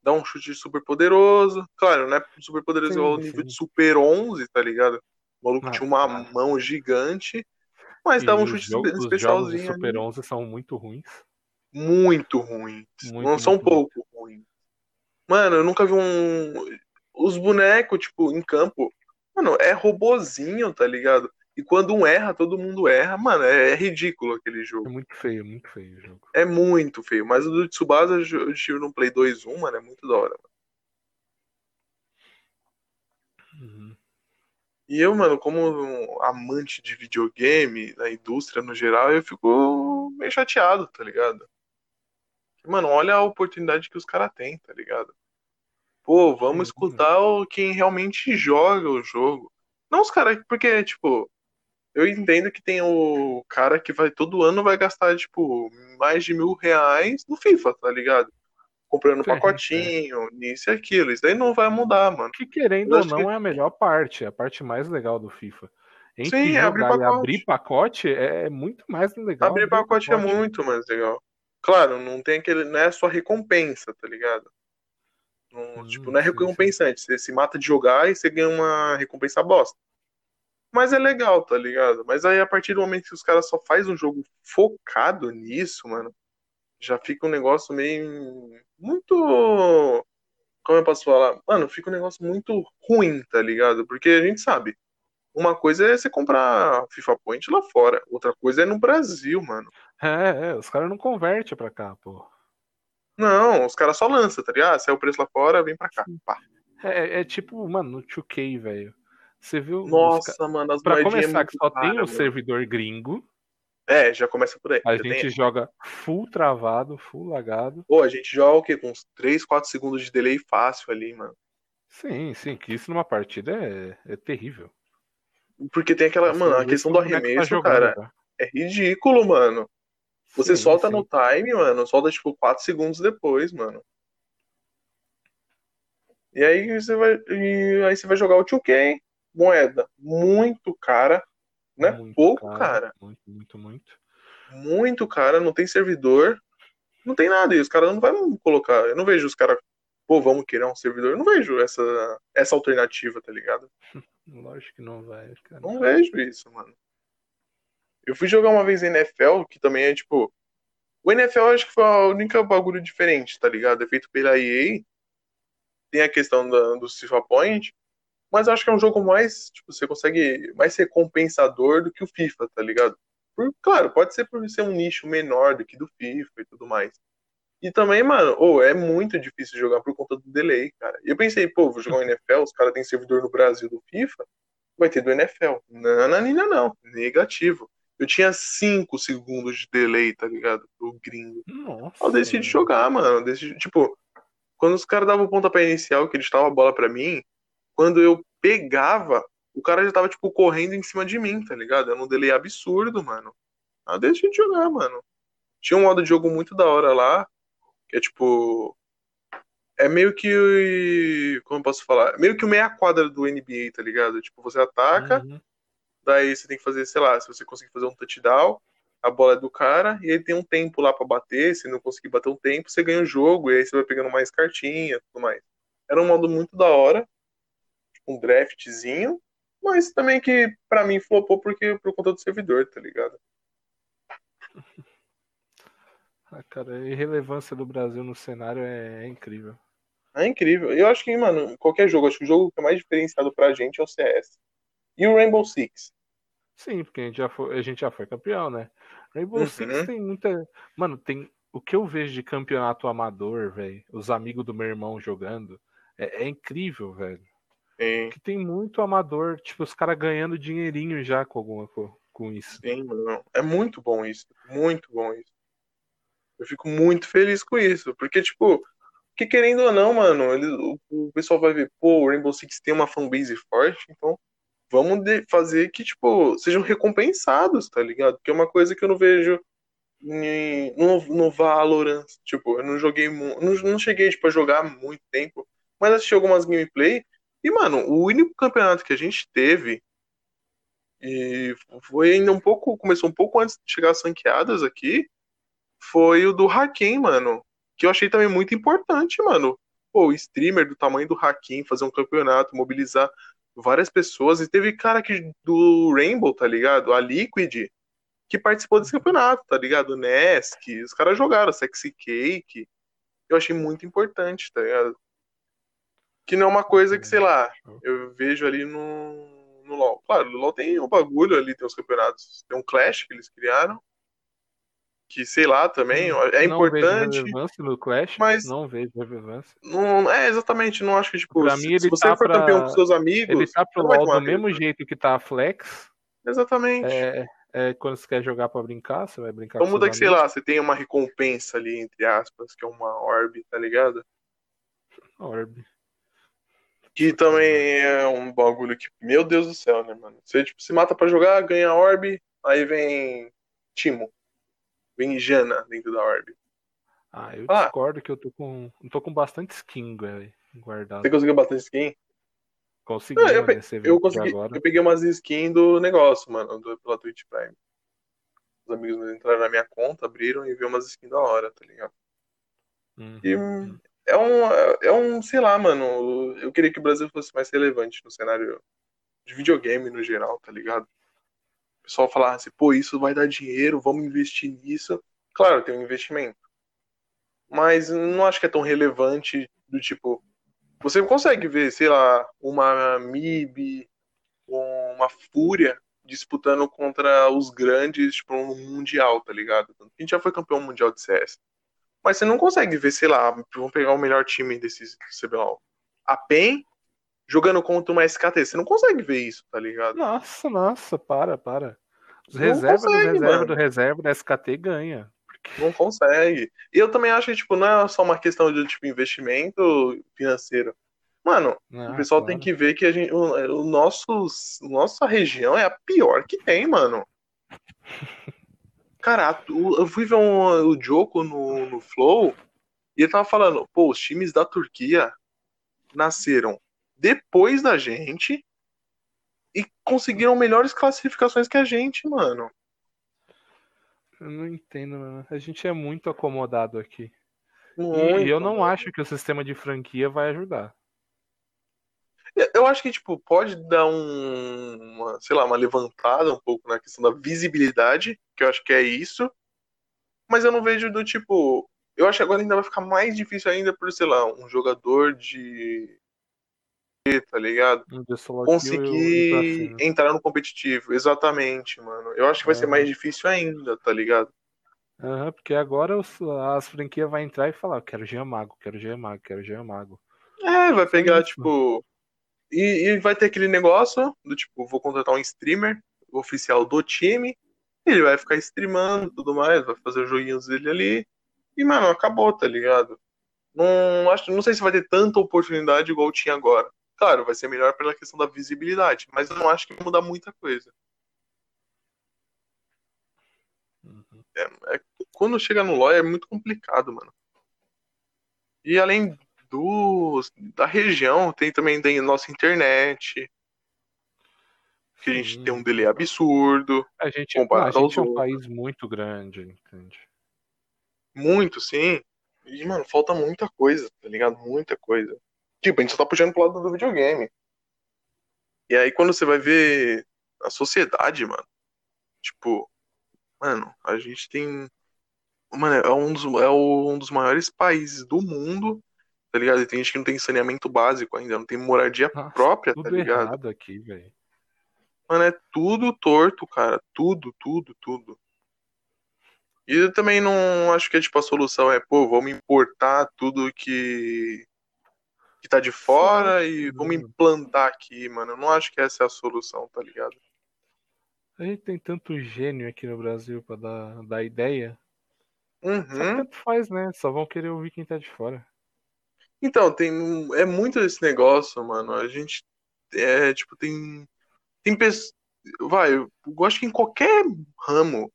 B: dá um chute super poderoso. Claro, não é super poderoso
C: Sim,
B: igual ao nível de Super 11, tá ligado? O maluco
C: Ah,
B: tinha uma
C: cara.
B: mão gigante, mas dava um chute
C: os jogos- os jogos
B: especialzinho.
C: do Super
B: ali.
C: 11 são muito ruins.
B: muito ruins.
C: Muito,
B: não são
C: muito, muito.
B: pouco ruins. Mano, eu nunca vi um. Os bonecos, tipo, em campo. Mano, é robozinho, tá ligado? E quando um erra, todo mundo erra. Mano, é, é ridículo aquele
C: É
B: jogo.
C: muito feio, muito feio o jogo.
B: É muito feio. Mas o do Tsubasa eu tive no Play 2 1, mano, é muito da hora.
C: Uhum.
B: E eu, mano, como um amante de videogame, da indústria no geral, eu fico meio chateado, tá ligado? Mano, olha a oportunidade que os caras têm, tá ligado? Pô, vamos escutar o, quem realmente joga o jogo. Não os caras, porque, tipo, eu entendo que tem o cara que vai todo ano vai gastar, tipo, mais de mil reais no FIFA, tá ligado? Comprando
C: Sim,
B: pacotinho, nisso e aquilo. Isso daí não vai mudar, mano.
C: Que querendo ou não
B: que-
C: é a melhor parte, é a parte mais legal do FIFA. Entre
B: Sim, é abrir pacote.
C: abrir pacote é muito mais legal.
B: Abrir pacote é muito mais legal. Claro, não tem aquele. Não é só recompensa, tá ligado? Não,
C: Hum,
B: tipo, não é recompensante. Você se mata de jogar e você ganha uma recompensa bosta. Mas é legal, tá ligado? Mas aí a partir do momento que os caras só fazem um jogo focado nisso, mano, já fica um negócio meio. Muito. Como eu posso falar? Mano, fica um negócio muito ruim, tá ligado? Porque a gente sabe. uma coisa é você comprar FIFA Point lá fora, outra coisa é no Brasil, mano.
C: É, é, os caras não convertem pra cá, pô.
B: Não, os caras só lançam, tá ligado? Ah, saiu o preço lá fora, vem pra cá. Pá.
C: É, é tipo, mano, no 2K, velho. Você viu? os
B: Nossa,
C: ca-
B: mano, as
C: Pra
B: moedinhas
C: começar,
B: muito
C: que só tem
B: caras,
C: o
B: mano.
C: servidor gringo.
B: É, já começa por aí.
C: A gente
B: tem-
C: joga full travado, full lagado.
B: Pô, a gente joga o quê? Com uns 3, 4 segundos de delay fácil ali, mano.
C: Sim, sim, que isso numa partida é, é terrível.
B: Porque tem aquela,
C: Você
B: mano, a questão
C: se
B: do
C: tá
B: arremesso,
C: jogando,
B: cara,
C: tá?
B: é ridículo, mano. Você
C: Sim,
B: solta
C: sim.
B: no time, mano, solta tipo 4 segundos depois, mano. E aí você vai, e aí você vai jogar o 2K, moeda muito cara, não é
C: Muito
B: pouco, cara.
C: Muito, muito, muito.
B: Muito cara, não tem servidor, não tem nada. E os caras não vão colocar. Eu não vejo os caras, pô, vamos criar um servidor. Eu não vejo essa, essa alternativa, tá ligado?
C: Lógico que não vai, cara.
B: Não vejo isso, mano. Eu fui jogar uma vez NFL, que também é tipo. O NFL acho que foi a única bagulho diferente, tá ligado? É feito pela EA. Tem a questão da, do FIFA Point. Mas acho que é um jogo mais. Tipo, você consegue. Mais recompensador do que o FIFA, tá ligado? Por- claro, pode ser por ser um nicho menor do que do FIFA e tudo mais. E também, mano, ô, é muito difícil jogar por conta do delay, cara. E eu pensei, pô, vou jogar o NFL, os caras têm servidor no Brasil do FIFA vai ter do NFL. Não, não, não, não. Negativo. Eu tinha 5 segundos de delay, tá ligado? Do gringo.
C: Nossa.
B: Eu decidi jogar, mano. Eu decidi, tipo, quando os caras davam o pontapé inicial, que eles davam a bola pra mim, quando eu pegava, o cara já tava, tipo, correndo em cima de mim, tá ligado? Era um delay absurdo, mano. Eu decidi jogar, mano. Tinha um modo de jogo muito da hora lá, que é tipo. É meio que. Como eu posso falar? Meio que o meia quadra do NBA, tá ligado? Tipo, você ataca,
C: Uhum.
B: Daí você tem que fazer, sei lá, se você conseguir fazer um touchdown, a bola é do cara, e ele tem um tempo lá pra bater, se não conseguir bater um tempo, você ganha o jogo, e aí você vai pegando mais cartinha tudo mais. Era um modo muito da hora, tipo um draftzinho, mas também que pra mim flopou porque por conta do servidor, tá ligado?
C: Ah, cara, a irrelevância do Brasil no cenário é, é incrível.
B: É incrível. Eu acho que, mano, qualquer jogo, acho que o jogo que é mais diferenciado pra gente é o CS. E o Rainbow Six.
C: Sim, porque a gente já foi, a gente já foi campeão, né? Rainbow
B: Uhum.
C: Six tem muita. Mano, tem. O que eu vejo de campeonato amador, velho, os amigos do meu irmão jogando, é, é incrível, velho. Que tem muito amador, tipo, os caras ganhando dinheirinho já com alguma co- com isso.
B: sim, mano. É muito bom isso. Muito bom isso. Eu fico muito feliz com isso. Porque, tipo, que querendo ou não, mano, ele, o, o pessoal vai ver, pô, o Rainbow Six tem uma fanbase forte, então vamos fazer que, tipo, sejam recompensados, tá ligado? Que é uma coisa que eu não vejo em- no, no Valorant. Tipo, eu não joguei não, não cheguei, tipo, a jogar muito tempo, mas assisti algumas gameplay. E, mano, o único campeonato que a gente teve e foi ainda um pouco, começou um pouco antes de chegar as ranqueadas aqui, foi o do Hakim, mano. Que eu achei também muito importante, mano. Pô, o streamer do tamanho do Hakim fazer um campeonato, mobilizar várias pessoas. E teve cara que, do Rainbow, tá ligado? A Liquid, que participou desse campeonato, tá ligado? Nesk, os caras jogaram, Sexy Cake. Eu achei muito importante, tá ligado? Que não é uma coisa que, sei lá, eu vejo ali no, no LoL. Claro, no LoL tem um bagulho ali, tem os campeonatos. Tem um Clash que eles criaram. Que, sei lá, também é
C: Não vejo
B: importante.
C: relevância no Clash,
B: mas-
C: não vejo relevância.
B: Não, é, exatamente, não acho que, tipo,
C: Pra
B: se,
C: mim,
B: se você
C: tá
B: for
C: pra-
B: campeão com seus amigos.
C: Ele tá pro LoL do mesmo jeito que tá a Flex.
B: Exatamente.
C: É, é, quando você quer jogar pra brincar, você vai brincar
B: Então muda que, sei lá, você tem uma recompensa ali, entre aspas, que é uma orb, tá ligado?
C: Orb.
B: Que também é um bagulho que, meu Deus do céu, né, mano? Você, tipo, se mata pra jogar, ganha orb, aí vem Timo. Vem Jana dentro da orb.
C: Ah, eu
B: Ah.
C: discordo que eu tô com. Eu tô com bastante skin, velho. Guardado.
B: Você conseguiu bastante skin?
C: Consegui,
B: Não, eu
C: né?
B: pe- Eu consegui.
C: agora.
B: Eu peguei umas skins do negócio, mano, do, pela Twitch Prime. Os amigos meus entraram na minha conta, abriram e viu umas skins da hora, tá ligado?
C: Uhum.
B: E é um, é um, sei lá, mano. Eu queria que o Brasil fosse mais relevante no cenário de videogame no geral, tá ligado? Pessoal falasse, pô, isso vai dar dinheiro, vamos investir nisso. Claro, tem um investimento. Mas não acho que é tão relevante do tipo. Você consegue ver, sei lá, uma MIB, uma fúria disputando contra os grandes, tipo, no Mundial, tá ligado? A gente já foi campeão mundial de CS. Mas você não consegue ver, sei lá, vamos pegar o melhor time desse CBLOL. A PEN jogando contra uma SKT. Você não consegue ver isso, tá ligado?
C: Nossa, nossa, para, para. Os reserva
B: consegue,
C: do reserva
B: mano.
C: do reserva da SKT ganha.
B: Não consegue. E eu também acho que, tipo, não é só uma questão de, tipo, investimento financeiro. Mano,
C: Ah,
B: o pessoal
C: claro.
B: tem que ver que a gente, o, o nosso, nossa região é a pior que tem, mano. Cara, eu fui ver um, o Joko no, no Flow e ele tava falando, pô, os times da Turquia nasceram depois da gente e conseguiram melhores classificações que a gente, mano.
C: Eu não entendo, mano. A gente é muito acomodado aqui. E-
B: Muito,
C: e eu não acho que o sistema de franquia vai ajudar.
B: Eu acho que, tipo, pode dar um, uma, sei lá, uma levantada um pouco na questão da visibilidade, que eu acho que é isso. Mas eu não vejo do tipo. Eu acho que agora ainda vai ficar mais difícil ainda por, sei lá, um jogador de. Tá ligado? Conseguir
C: cima.
B: entrar no competitivo. Exatamente, mano. Eu acho que vai ser
C: Aham.
B: mais difícil ainda, tá ligado?
C: Aham, porque agora os- as franquias vão entrar e falar: quero Jean Mago, quero Jean Mago, quero Jean Mago.
B: É, vai pegar,
C: isso.
B: tipo. E, e vai ter aquele negócio do tipo, vou contratar um streamer oficial do time, ele vai ficar streamando e tudo mais, vai fazer os joguinhos dele ali. E, mano, acabou, tá ligado? Não, acho, não sei se vai ter tanta oportunidade igual tinha agora. Claro, vai ser melhor pela questão da visibilidade, mas eu não acho que vai mudar muita coisa.
C: Uhum.
B: É, quando chega no LoL é muito complicado, mano. E além do, da região, tem também tem nossa internet, que a gente tem um delay absurdo,
C: A gente,
B: Comparado
C: a gente é um
B: outros.
C: país muito grande, entende?
B: muito, sim. E, mano, falta muita coisa, tá ligado? Muita coisa. Tipo, a gente só tá puxando pro lado do videogame. E aí, quando você vai ver a sociedade, mano, tipo, mano, a gente tem. Mano, é um dos, é um dos maiores países do mundo, tá ligado? E tem gente que não tem saneamento básico ainda, não tem moradia
C: Nossa,
B: própria, tá ligado?
C: errado aqui, velho.
B: Mano, é tudo torto, cara. Tudo, tudo, tudo. E eu também não acho que tipo, a solução é, pô, vamos importar tudo que, que tá de fora e vamos implantar aqui, mano. Eu não acho que essa é a solução, tá ligado?
C: A gente tem tanto gênio aqui no Brasil pra dar, dar ideia. Só que
B: Uhum.
C: tanto faz, né? Só vão querer ouvir quem tá de fora.
B: Então, tem, é muito esse negócio, mano. A gente é, tipo, tem. Tem pessoas. Vai, eu acho que em qualquer ramo,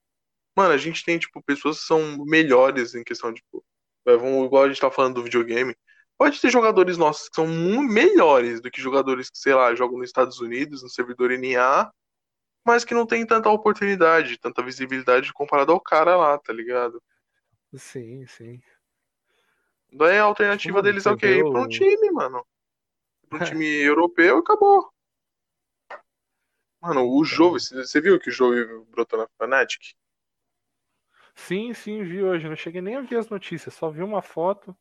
B: mano, a gente tem, tipo, pessoas que são melhores em questão, tipo. vai, vamos, igual a gente tá falando do videogame. Pode ter jogadores nossos que são muito melhores do que jogadores que, sei lá, jogam nos Estados Unidos, no servidor NA, mas que não tem tanta oportunidade, tanta visibilidade comparado ao cara lá, tá ligado?
C: Sim, sim.
B: Daí a alternativa deles é o quê? Ir pra um time, mano. Pra um time europeu e acabou. Mano, o Jove, você viu que o Jove brotou na Fnatic?
C: Sim, sim, vi hoje. Não cheguei nem a ver as notícias, só vi uma foto.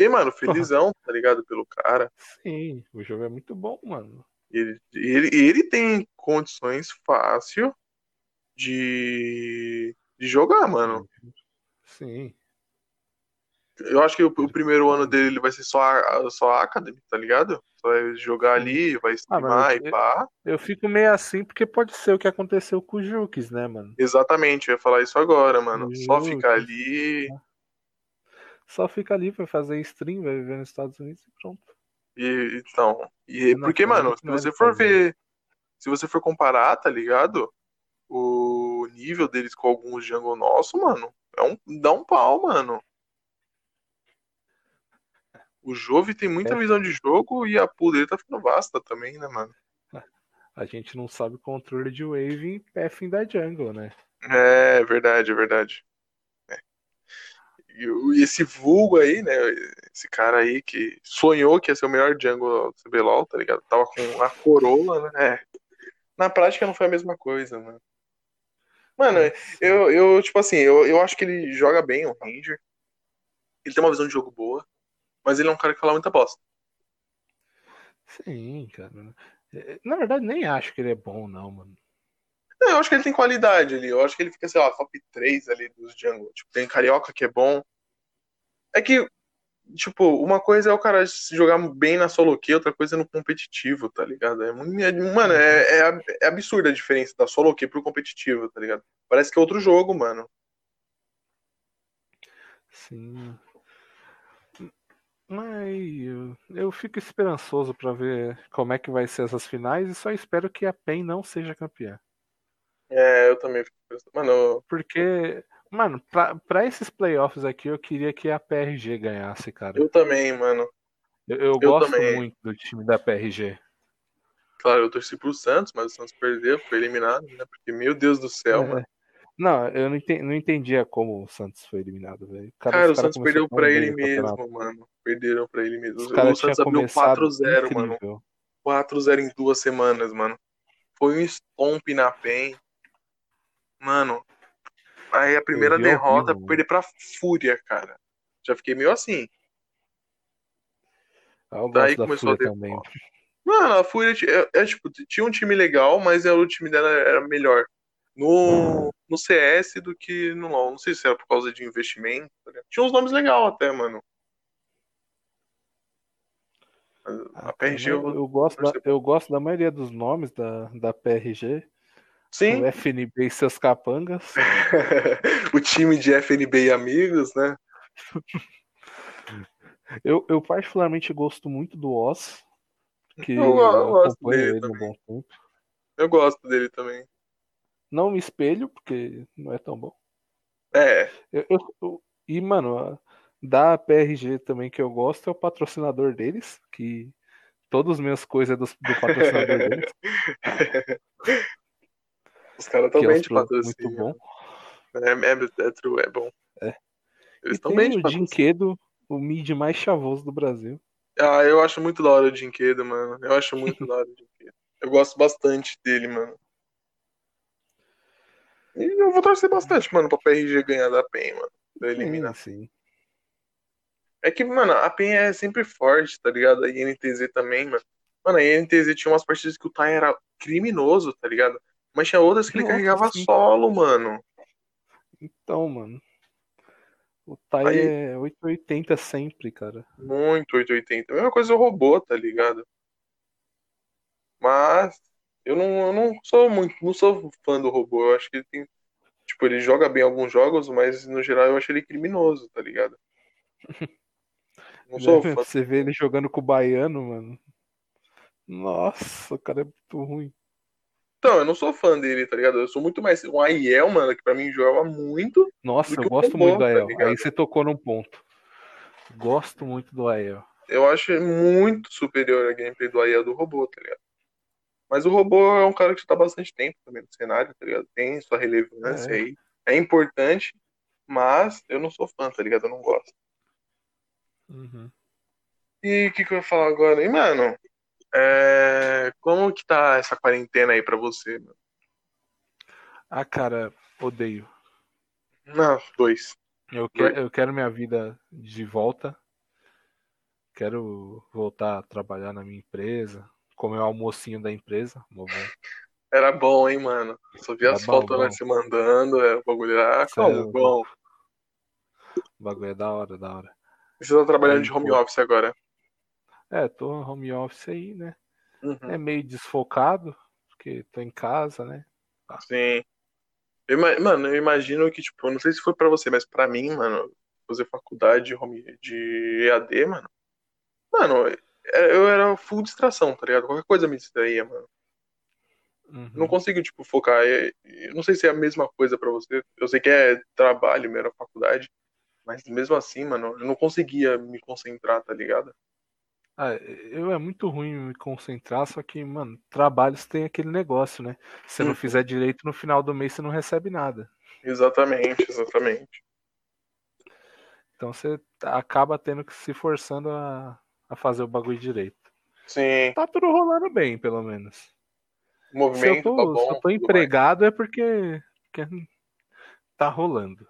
B: Fiquei, mano, felizão, tá ligado? Pelo cara.
C: Sim, o jogo é muito bom, mano.
B: Ele, ele, ele tem condições fácil de, de jogar, mano.
C: Sim.
B: Eu acho que o, o primeiro ano dele ele vai ser só, a- só a Academy, tá ligado? Só vai jogar ali, vai streamar
C: mas
B: e
C: eu-
B: pá.
C: Eu fico meio assim porque pode ser o que aconteceu com o Jukes, né, mano?
B: Exatamente, eu ia falar isso agora, mano. Só ficar ali
C: Só fica ali pra fazer stream, vai viver nos Estados Unidos e pronto.
B: e então. E,
C: Não,
B: porque,
C: não,
B: mano,
C: não
B: se você for
C: fazer.
B: ver. Se você for comparar, tá ligado? O nível deles com alguns jungle nosso, mano, é um, dá um pau, mano. O Jove tem muita
C: É.
B: visão de jogo e a pool dele tá ficando vasta também, né, mano?
C: A gente não sabe controle de wave em pathing da jungle, né?
B: É verdade, é verdade. É. E, esse vulgo aí, né? Esse cara aí que sonhou que ia ser o melhor jungle do CBLOL, tá ligado? Tava com a coroa, né? É. Na prática não foi a mesma coisa, mano. Mano, eu, eu tipo assim, eu, eu acho que ele joga bem, o Ranger. Ele tem uma visão de jogo boa, mas ele é um cara que fala muita bosta.
C: Sim, cara. É, Na verdade, nem acho que ele é bom, não, mano.
B: Não, eu acho que ele tem qualidade ali. Eu acho que ele fica, sei lá, top 3 ali dos jungle. Tipo, tem Carioca que é bom. É que, tipo, uma coisa é o cara jogar bem na solo queue, outra coisa é no competitivo, tá ligado? É, é- mano, é, é, é absurda a diferença da solo queue pro competitivo, tá ligado? Parece que é outro jogo, mano.
C: Sim. Mas eu, eu fico esperançoso pra ver como é que vai ser essas finais e só espero que a PEN não seja campeã.
B: É, eu também fico pensando. Mano,
C: Porque, mano, pra, pra esses playoffs aqui eu queria que a PRG ganhasse, cara.
B: eu também, mano.
C: Eu, eu
B: eu
C: gosto
B: também.
C: muito do time da PRG.
B: Claro, eu torci pro Santos, mas o Santos perdeu, foi eliminado, né? Porque, meu Deus do céu,
C: É.
B: mano.
C: Não, eu não, enten- não entendia como o Santos foi eliminado, velho. Cara,
B: Cara, o Santos perdeu pra ele mesmo, mano. Perderam pra ele mesmo. O Santos abriu
C: começado
B: 4-0, mano.
C: incrível.
B: 4-0 em duas semanas, mano. Foi um stomp na PEN. Mano, aí a primeira
C: vi
B: derrota,
C: horrível,
B: perder pra Fúria, cara. Já fiquei meio assim.
C: Ah, Eu
B: Daí começou a ter-
C: também.
B: Mano, a Fúria é, é, tipo, tinha um time legal, mas é, o time dela era melhor no, no CS do que no LoL. Não sei se era por causa de investimento. ligado? Tinha uns nomes legais até, mano. Mas A
C: Ah,
B: PRG
C: eu,
B: eu...
C: eu gosto da, eu gosto da maioria dos nomes da, da PRG.
B: Sim,
C: O FNB e seus capangas.
B: o time de FNB e amigos, né?
C: Eu, eu particularmente gosto muito do Oz. Que
B: Eu
C: eu,
B: eu gosto dele
C: ele
B: também.
C: bom tempo.
B: Eu gosto dele também.
C: Não me espelho, porque não é tão bom.
B: É,
C: Eu- eu- e, mano, da PRG também que eu gosto é o patrocinador deles, que todas as minhas coisas é do, do patrocinador deles,
B: os caras estão
C: é
B: bem de patrocínio.
C: muito bom.
B: É, é, é true, é bom.
C: É.
B: Eles estão bem de
C: o
B: patrocínio.
C: Dinquedo, o mid mais chavoso do Brasil.
B: Ah, eu acho muito da hora o Dinquedo, mano. Eu acho muito da hora o Dinquedo. Eu gosto bastante dele, mano. E eu vou torcer bastante, mano, pra PRG ganhar da PEN, mano. Pra eliminar.
C: Sim, sim.
B: É que, mano, a PEN é sempre forte, tá ligado? A INTZ também, mano. Mano, a INTZ tinha umas partidas que o Tai era criminoso, tá ligado? Mas tinha outras que ele
C: Nossa,
B: carregava
C: sim.
B: solo, mano.
C: Então, mano. O Tai
B: Aí-
C: é 880 sempre, cara.
B: Muito 880. A mesma coisa o robô, tá ligado? Mas eu não, eu não sou muito, não sou fã do robô. Eu acho que ele tem. Tipo, ele joga bem alguns jogos, mas no geral eu acho ele criminoso, tá ligado? Não sou fã.
C: Você vê ele jogando com o baiano, mano. Nossa, o cara é muito ruim.
B: Então, eu não sou fã dele, tá ligado? Eu sou muito mais. O Aiel, mano, que pra mim jogava muito.
C: Nossa, eu gosto muito do
B: tá
C: Ael.
B: ligado?
C: Aí você tocou num ponto. Gosto muito do Ael.
B: Eu acho muito superior a gameplay do Aiel do robô, tá ligado? Mas o robô é um cara que está há bastante tempo também no cenário, tá ligado? Tem sua relevância
C: É.
B: aí. É importante, mas eu não sou fã, tá ligado? Eu não gosto.
C: Uhum.
B: E o que, que eu ia falar agora? E, mano, é... como que tá essa quarentena aí pra você, mano?
C: Ah, cara, odeio.
B: Não, dois.
C: Eu, que- eu quero minha vida de volta. Quero voltar a trabalhar na minha empresa. Comer o almocinho da empresa. bom.
B: Era bom, hein, mano? Só vi
C: Era
B: as fotos né, se mandando, era o bagulho.
C: Cê é
B: Como
C: louco.
B: bom.
C: O bagulho é da hora, da hora.
B: Você tá trabalhando de
C: Aí,
B: home
C: pô.
B: office agora.
C: É, tô home office aí, né?
B: Uhum.
C: É meio desfocado, porque tô em casa, né?
B: Sim. Eu mano, eu imagino que, tipo, eu não sei se foi pra você, mas pra mim, mano, fazer faculdade de, home, de EAD, mano. Mano, é- eu era full distração, tá ligado? Qualquer coisa me distraía, mano.
C: Uhum.
B: Não consigo, tipo, focar. É- Eu não sei se é a mesma coisa pra você. Eu sei que é trabalho, mesmo, faculdade. Mas mesmo assim, mano, eu não conseguia me concentrar, tá ligado?
C: Ah, eu é muito ruim me concentrar, só que, mano, trabalhos tem aquele negócio, né? Se você não
B: Uhum.
C: fizer direito, no final do mês você não recebe nada.
B: Exatamente, exatamente.
C: Então você acaba tendo que se forçando a, a fazer o bagulho direito.
B: Sim,
C: Tá tudo rolando bem, pelo menos.
B: o
C: Se eu
B: movimento
C: tô,
B: tá
C: se
B: bom.
C: eu tô
B: tudo mais.
C: empregado é porque, porque tá rolando.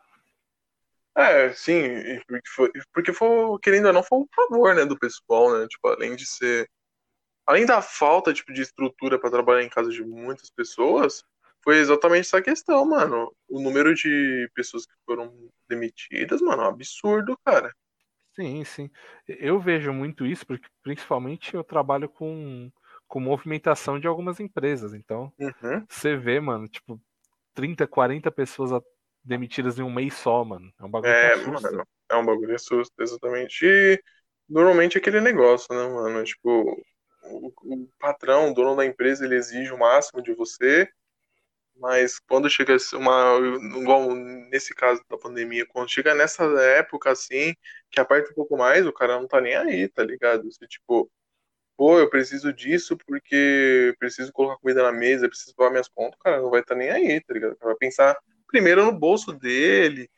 B: É, sim, porque foi, porque foi, querendo ou não, foi um favor, né, do pessoal, né? Tipo, além de ser além da falta tipo, de estrutura para trabalhar em casa de muitas pessoas, foi exatamente essa questão, mano. O número de pessoas que foram demitidas, mano, é um absurdo, cara.
C: Sim, sim. Eu vejo muito isso, porque principalmente eu trabalho com, com movimentação de algumas empresas. Então,
B: Uhum.
C: você vê, mano, tipo, 30, 40 pessoas a- demitidas em um mês só, mano. É um bagulho
B: É,
C: que assusta.
B: mano, é um bagulho assusta, exatamente. E normalmente é aquele negócio, né, mano? Tipo, o, o patrão, o dono da empresa, ele exige o máximo de você, mas quando chega uma. Igual nesse caso da pandemia, quando chega nessa época assim, que aperta um pouco mais, o cara não tá nem aí, tá ligado? Você, tipo, pô, eu preciso disso porque preciso colocar comida na mesa, preciso pagar minhas contas, o cara não vai estar nem aí, tá ligado? O cara vai pensar primeiro no bolso dele,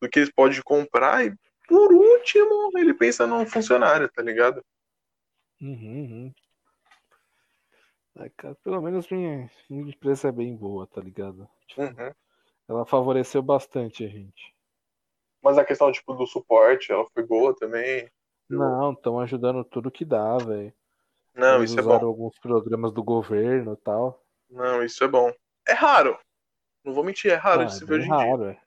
B: do que ele pode comprar, e por último, ele pensa num funcionário, tá ligado?
C: Uhum, uhum. Ai, cara, pelo menos minha, minha empresa é bem boa, tá ligado? Tipo,
B: Uhum.
C: ela favoreceu bastante a gente.
B: Mas a questão, tipo, do suporte, ela foi boa também.
C: Não, estão ajudando tudo que dá, velho.
B: Não,
C: Eles
B: isso é bom.
C: alguns programas do governo e tal.
B: Não, isso é bom. É raro. Não vou mentir, é raro
C: Ah,
B: de se
C: é
B: ver hoje em dia.
C: raro, é.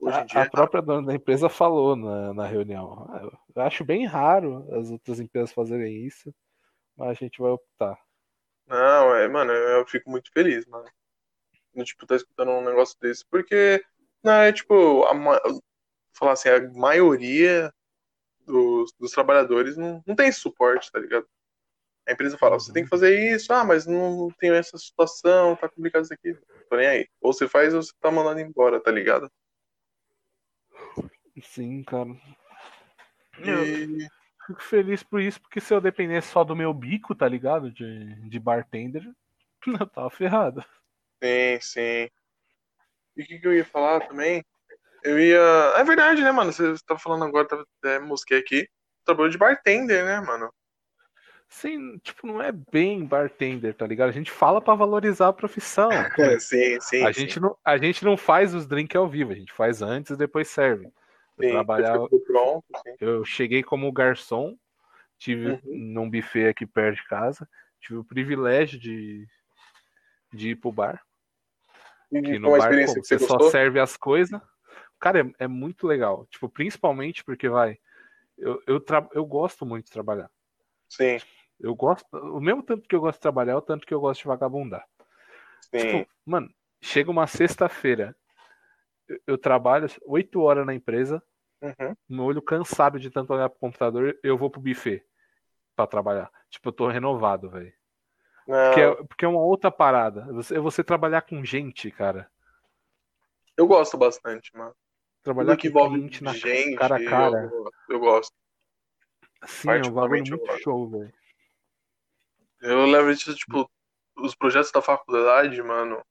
B: Hoje
C: A,
B: em dia
C: a
B: é raro.
C: própria dona da empresa falou na, na reunião. "Ah, eu- Eu acho bem raro as outras empresas fazerem isso, mas a gente vai optar.
B: Não, é, mano, eu fico muito feliz, mano. No, tipo, tá escutando um negócio desse, porque, não, é tipo, a, falar assim, a maioria dos, dos trabalhadores não, não tem suporte, tá ligado? A empresa fala, você tem que fazer isso, ah, mas não tenho essa situação, tá complicado isso aqui. Tô nem aí. Ou você faz ou você tá mandando embora, tá ligado?
C: Sim, cara.
B: E,
C: fico feliz por isso, porque se eu dependesse só do meu bico, tá ligado? De, de bartender, eu tava ferrado.
B: sim, sim. E o que, que eu ia falar também? Eu ia. É verdade, né, mano? Você tá falando agora, tá, até mosquei aqui. Trabalho de bartender, né, mano?
C: Sim, tipo, não é bem bartender, tá ligado? A gente fala pra valorizar a profissão.
B: Sim, sim.
C: A
B: sim.
C: gente, não, a gente não faz os drinks ao vivo, a gente faz antes e depois serve. Eu
B: Sim,
C: trabalhava,
B: pronto,
C: eu cheguei como garçom, tive
B: Uhum.
C: num buffet aqui perto de casa, tive o privilégio de, de ir pro bar.
B: E
C: Que no bar como,
B: que você
C: você só serve as coisas. Cara, é, é muito legal. Tipo, principalmente porque vai. Eu, eu, tra- eu gosto muito de trabalhar.
B: Sim,
C: Eu gosto. O mesmo tanto que eu gosto de trabalhar, é o tanto que eu gosto de vagabundar.
B: sim.
C: Tipo, mano, chega uma sexta-feira, eu, eu trabalho oito horas na empresa,
B: Uhum.
C: meu olho cansado de tanto olhar pro computador, eu vou pro buffet pra trabalhar. Tipo, eu tô renovado, velho. Porque, é, porque é uma outra parada. Você, é você trabalhar com gente, cara.
B: Eu gosto bastante, mano.
C: Trabalhar
B: Tudo que
C: com cliente na
B: gente,
C: cara a cara.
B: Eu, eu gosto.
C: Sim, é um bagulho muito show, velho.
B: Eu levo isso, tipo, os projetos da faculdade, mano.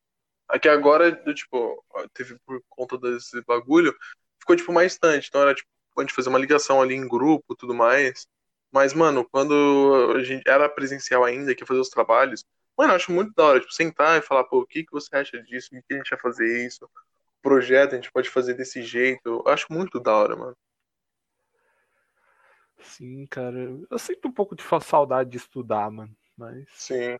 B: Aqui agora, tipo, teve por conta desse bagulho, ficou, tipo, mais distante. Então era, tipo, a gente fazer uma ligação ali em grupo tudo mais. Mas, mano, quando a gente era presencial ainda, que ia fazer os trabalhos, mano, eu acho muito da hora, tipo, sentar e falar, pô, o que, que você acha disso? O que a gente vai fazer isso? O projeto a gente pode fazer desse jeito. Eu acho muito da hora, mano.
C: Sim, cara. Eu sinto um pouco de saudade de estudar, mano. Mas,
B: Sim.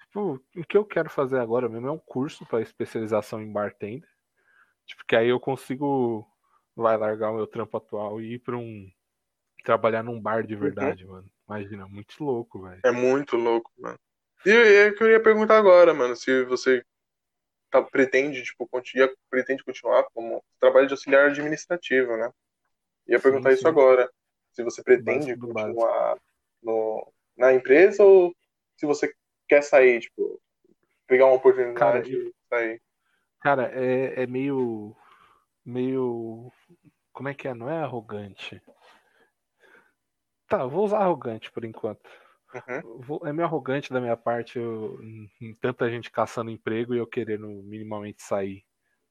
C: tipo, o que eu quero fazer agora mesmo é um curso pra especialização em bartender. Tipo, que aí eu consigo, vai largar o meu trampo atual e ir pra um. trabalhar num bar de verdade, mano. Imagina, muito louco, velho.
B: É muito louco, mano. E é que eu ia perguntar agora, mano, se você tá- pretende, tipo, continuar, pretende continuar como trabalho de auxiliar administrativo, né? Ia
C: Sim,
B: perguntar isso
C: sim.
B: agora. Se você pretende
C: Básico
B: continuar no, na empresa ou se você quer sair, tipo, pegar uma oportunidade
C: Cara,
B: e sair.
C: Cara, é, é meio. meio. Como é que é? Não é arrogante. Tá, vou usar arrogante por enquanto.
B: Uhum.
C: Vou- é meio arrogante da minha parte eu, em tanta gente caçando emprego e eu querendo minimamente sair.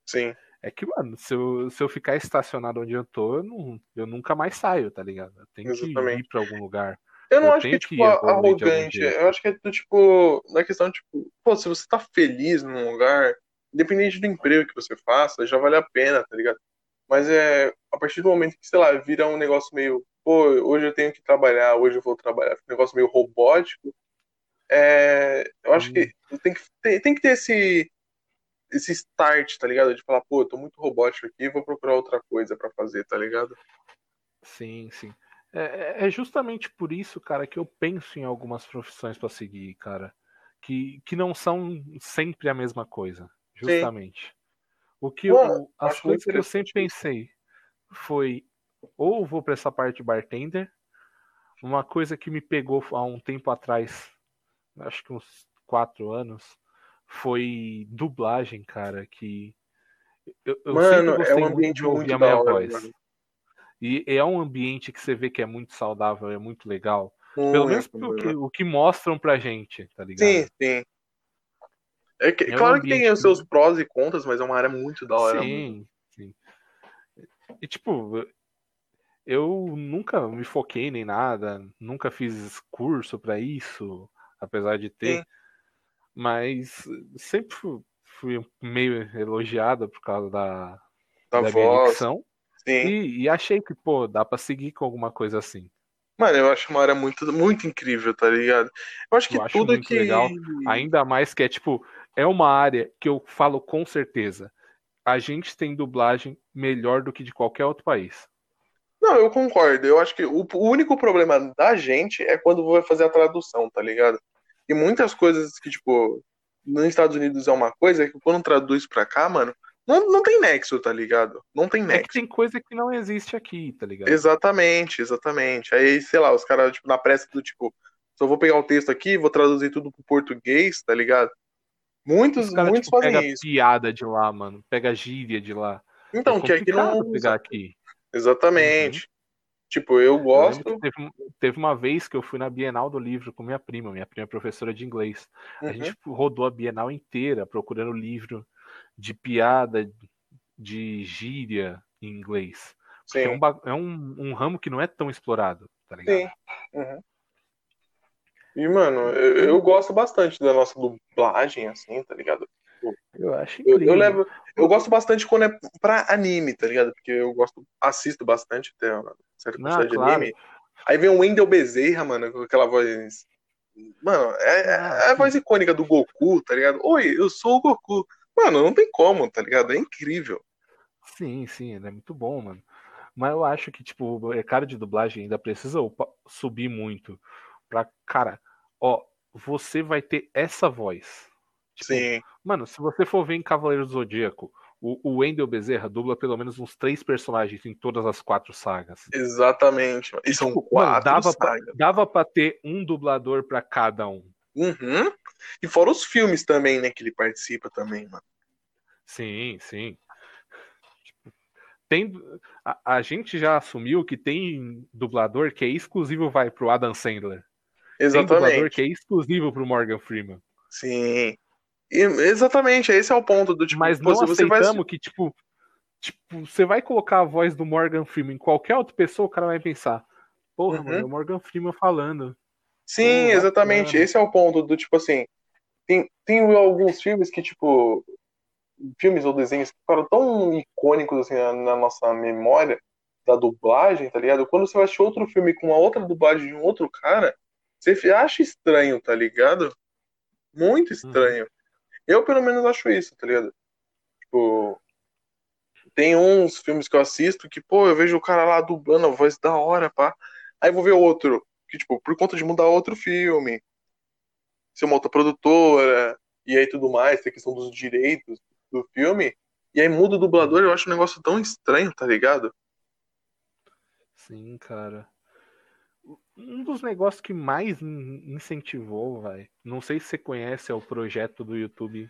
B: Sim,
C: É que, mano, se eu, se eu ficar estacionado onde eu tô, eu, não, eu nunca mais saio, tá ligado? Eu tenho que
B: Exatamente.
C: ir pra algum lugar.
B: Eu não
C: Eu
B: acho que é,
C: que
B: tipo,
C: algum
B: arrogante. Eu acho que é do tipo, na questão, tipo, pô, se você tá feliz num lugar, independente do emprego que você faça, já vale a pena, tá ligado? Mas é a partir do momento que, sei lá, vira um negócio meio, pô, hoje eu tenho que trabalhar, hoje eu vou trabalhar, um negócio meio robótico, é, eu acho que tem que ter, tem que ter esse, esse start, tá ligado? De falar, pô, eu tô muito robótico aqui, vou procurar outra coisa pra fazer, tá ligado?
C: Sim, sim. É, é- é justamente por isso, cara, que eu penso em algumas profissões pra seguir, cara. Que, que não são sempre a mesma coisa. Justamente. O que eu-
B: Mano,
C: as
B: muito
C: coisas que eu sempre pensei foi ou vou pra essa parte de bartender. Uma coisa que me pegou há um tempo atrás, acho que uns quatro anos, foi dublagem, cara. Que eu, eu
B: Mano,
C: sempre
B: é
C: gostei
B: um
C: muito
B: ambiente
C: de ouvir
B: muito
C: a minha
B: hora,
C: voz.
B: mano.
C: E é um ambiente que você vê que é muito saudável, é muito legal. Pelo menos
B: Muito,
C: o que, o que mostram pra gente, tá ligado?
B: Sim, sim. É que,
C: É um
B: claro que tem os seus prós e contras, mas é uma área muito da hora.
C: Sim, sim. E tipo, eu nunca me foquei nem nada, nunca fiz curso pra isso, apesar de ter,
B: Sim.
C: mas sempre fu- fui meio elogiado por causa da,
B: Da
C: da minha
B: voz,
C: dicção
B: sim.
C: E, e achei que, pô, dá pra seguir com alguma coisa assim.
B: Mano, eu acho uma área muito, muito incrível, tá ligado? Eu acho que
C: Eu acho
B: tudo
C: muito
B: que.
C: legal. Ainda mais que é tipo, é uma área que eu falo com certeza. A gente tem dublagem melhor do que de qualquer outro país.
B: Não, eu concordo. Eu acho que o, o único problema da gente é quando vai fazer a tradução, tá ligado? E muitas coisas que, tipo, nos Estados Unidos é uma coisa, que quando traduz pra cá, mano, não, não tem nexo, tá ligado? Não tem
C: É
B: nexo.
C: tem coisa que não existe aqui, tá ligado?
B: Exatamente, exatamente. Aí, sei lá, os caras, tipo, na pressa do tipo, só vou pegar o texto aqui vou traduzir tudo pro português, tá ligado? Muitos,
C: Os caras
B: muitos
C: tipo,
B: fazem
C: pega
B: isso.
C: piada de lá, mano. Pega gíria de lá.
B: Então,
C: é
B: que aqui não
C: complicado
B: usa.
C: pegar aqui.
B: Exatamente. Tipo, eu
C: Eu
B: gosto.
C: que teve, teve uma vez que eu fui na Bienal do Livro com minha prima. Minha prima é professora de inglês. A
B: Uhum.
C: gente rodou a Bienal inteira procurando livro de piada, de gíria em inglês. É, um, é um, um ramo que não é tão explorado, tá ligado?
B: sim. Uhum. E, mano, eu, eu gosto bastante da nossa dublagem, assim, tá ligado?
C: Eu acho
B: Eu,
C: incrível.
B: eu levo, eu gosto bastante quando é pra anime, tá ligado? Porque eu gosto, assisto bastante até uma certa
C: Ah,
B: quantidade de
C: claro.
B: anime. Aí vem o Wendell Bezerra, mano, com aquela voz. Mano, é, é
C: Ah,
B: a
C: sim.
B: voz icônica do Goku, tá ligado? Oi, eu sou o Goku. Mano, não tem como, tá ligado? É incrível.
C: Sim, sim, ele é muito bom, mano. Mas eu acho que, tipo, o mercado de dublagem ainda precisa subir muito. Pra, cara, ó, você vai ter essa voz. Tipo,
B: Sim,
C: Mano, se você for ver em Cavaleiro do Zodíaco, o, o Wendell Bezerra dubla pelo menos uns três personagens em todas as quatro sagas.
B: exatamente. E são
C: Tipo, mano,
B: quatro
C: dava, pra,
B: sagas.
C: dava pra ter um dublador pra cada um.
B: Uhum. E fora os filmes também, né, que ele participa também, mano.
C: Sim, sim. Tem, a, a gente já assumiu que tem dublador que é exclusivo vai pro Adam Sandler. Tem dublador
B: Exatamente.
C: que é exclusivo pro Morgan Freeman.
B: Sim. E- exatamente, esse é o ponto do tipo,
C: Mas não
B: você vai
C: aceitamos que, tipo, tipo, você vai colocar a voz do Morgan Freeman em qualquer outra pessoa, o cara vai pensar, porra,
B: Uhum.
C: mano, é o Morgan Freeman falando.
B: Sim, exatamente. Esse é o ponto do tipo assim. Tem, tem alguns filmes que, tipo. Filmes ou desenhos que ficaram tão icônicos assim na, na nossa memória da dublagem, tá ligado? Quando você vai assistir outro filme com uma outra dublagem de um outro cara, você acha estranho, tá ligado? Muito estranho. Eu, pelo menos, acho isso, tá ligado? Tipo. Tem uns filmes que eu assisto que, pô, eu vejo o cara lá dublando a voz da hora, pá. Aí vou ver outro, que, tipo, por conta de mudar outro filme, ser uma outra produtora, e aí tudo mais, tem a questão dos direitos do filme, e aí muda o dublador, eu acho um negócio tão estranho, tá ligado?
C: Sim, cara. Um dos negócios que mais in- incentivou, vai. Não sei se você conhece, é o projeto do YouTube.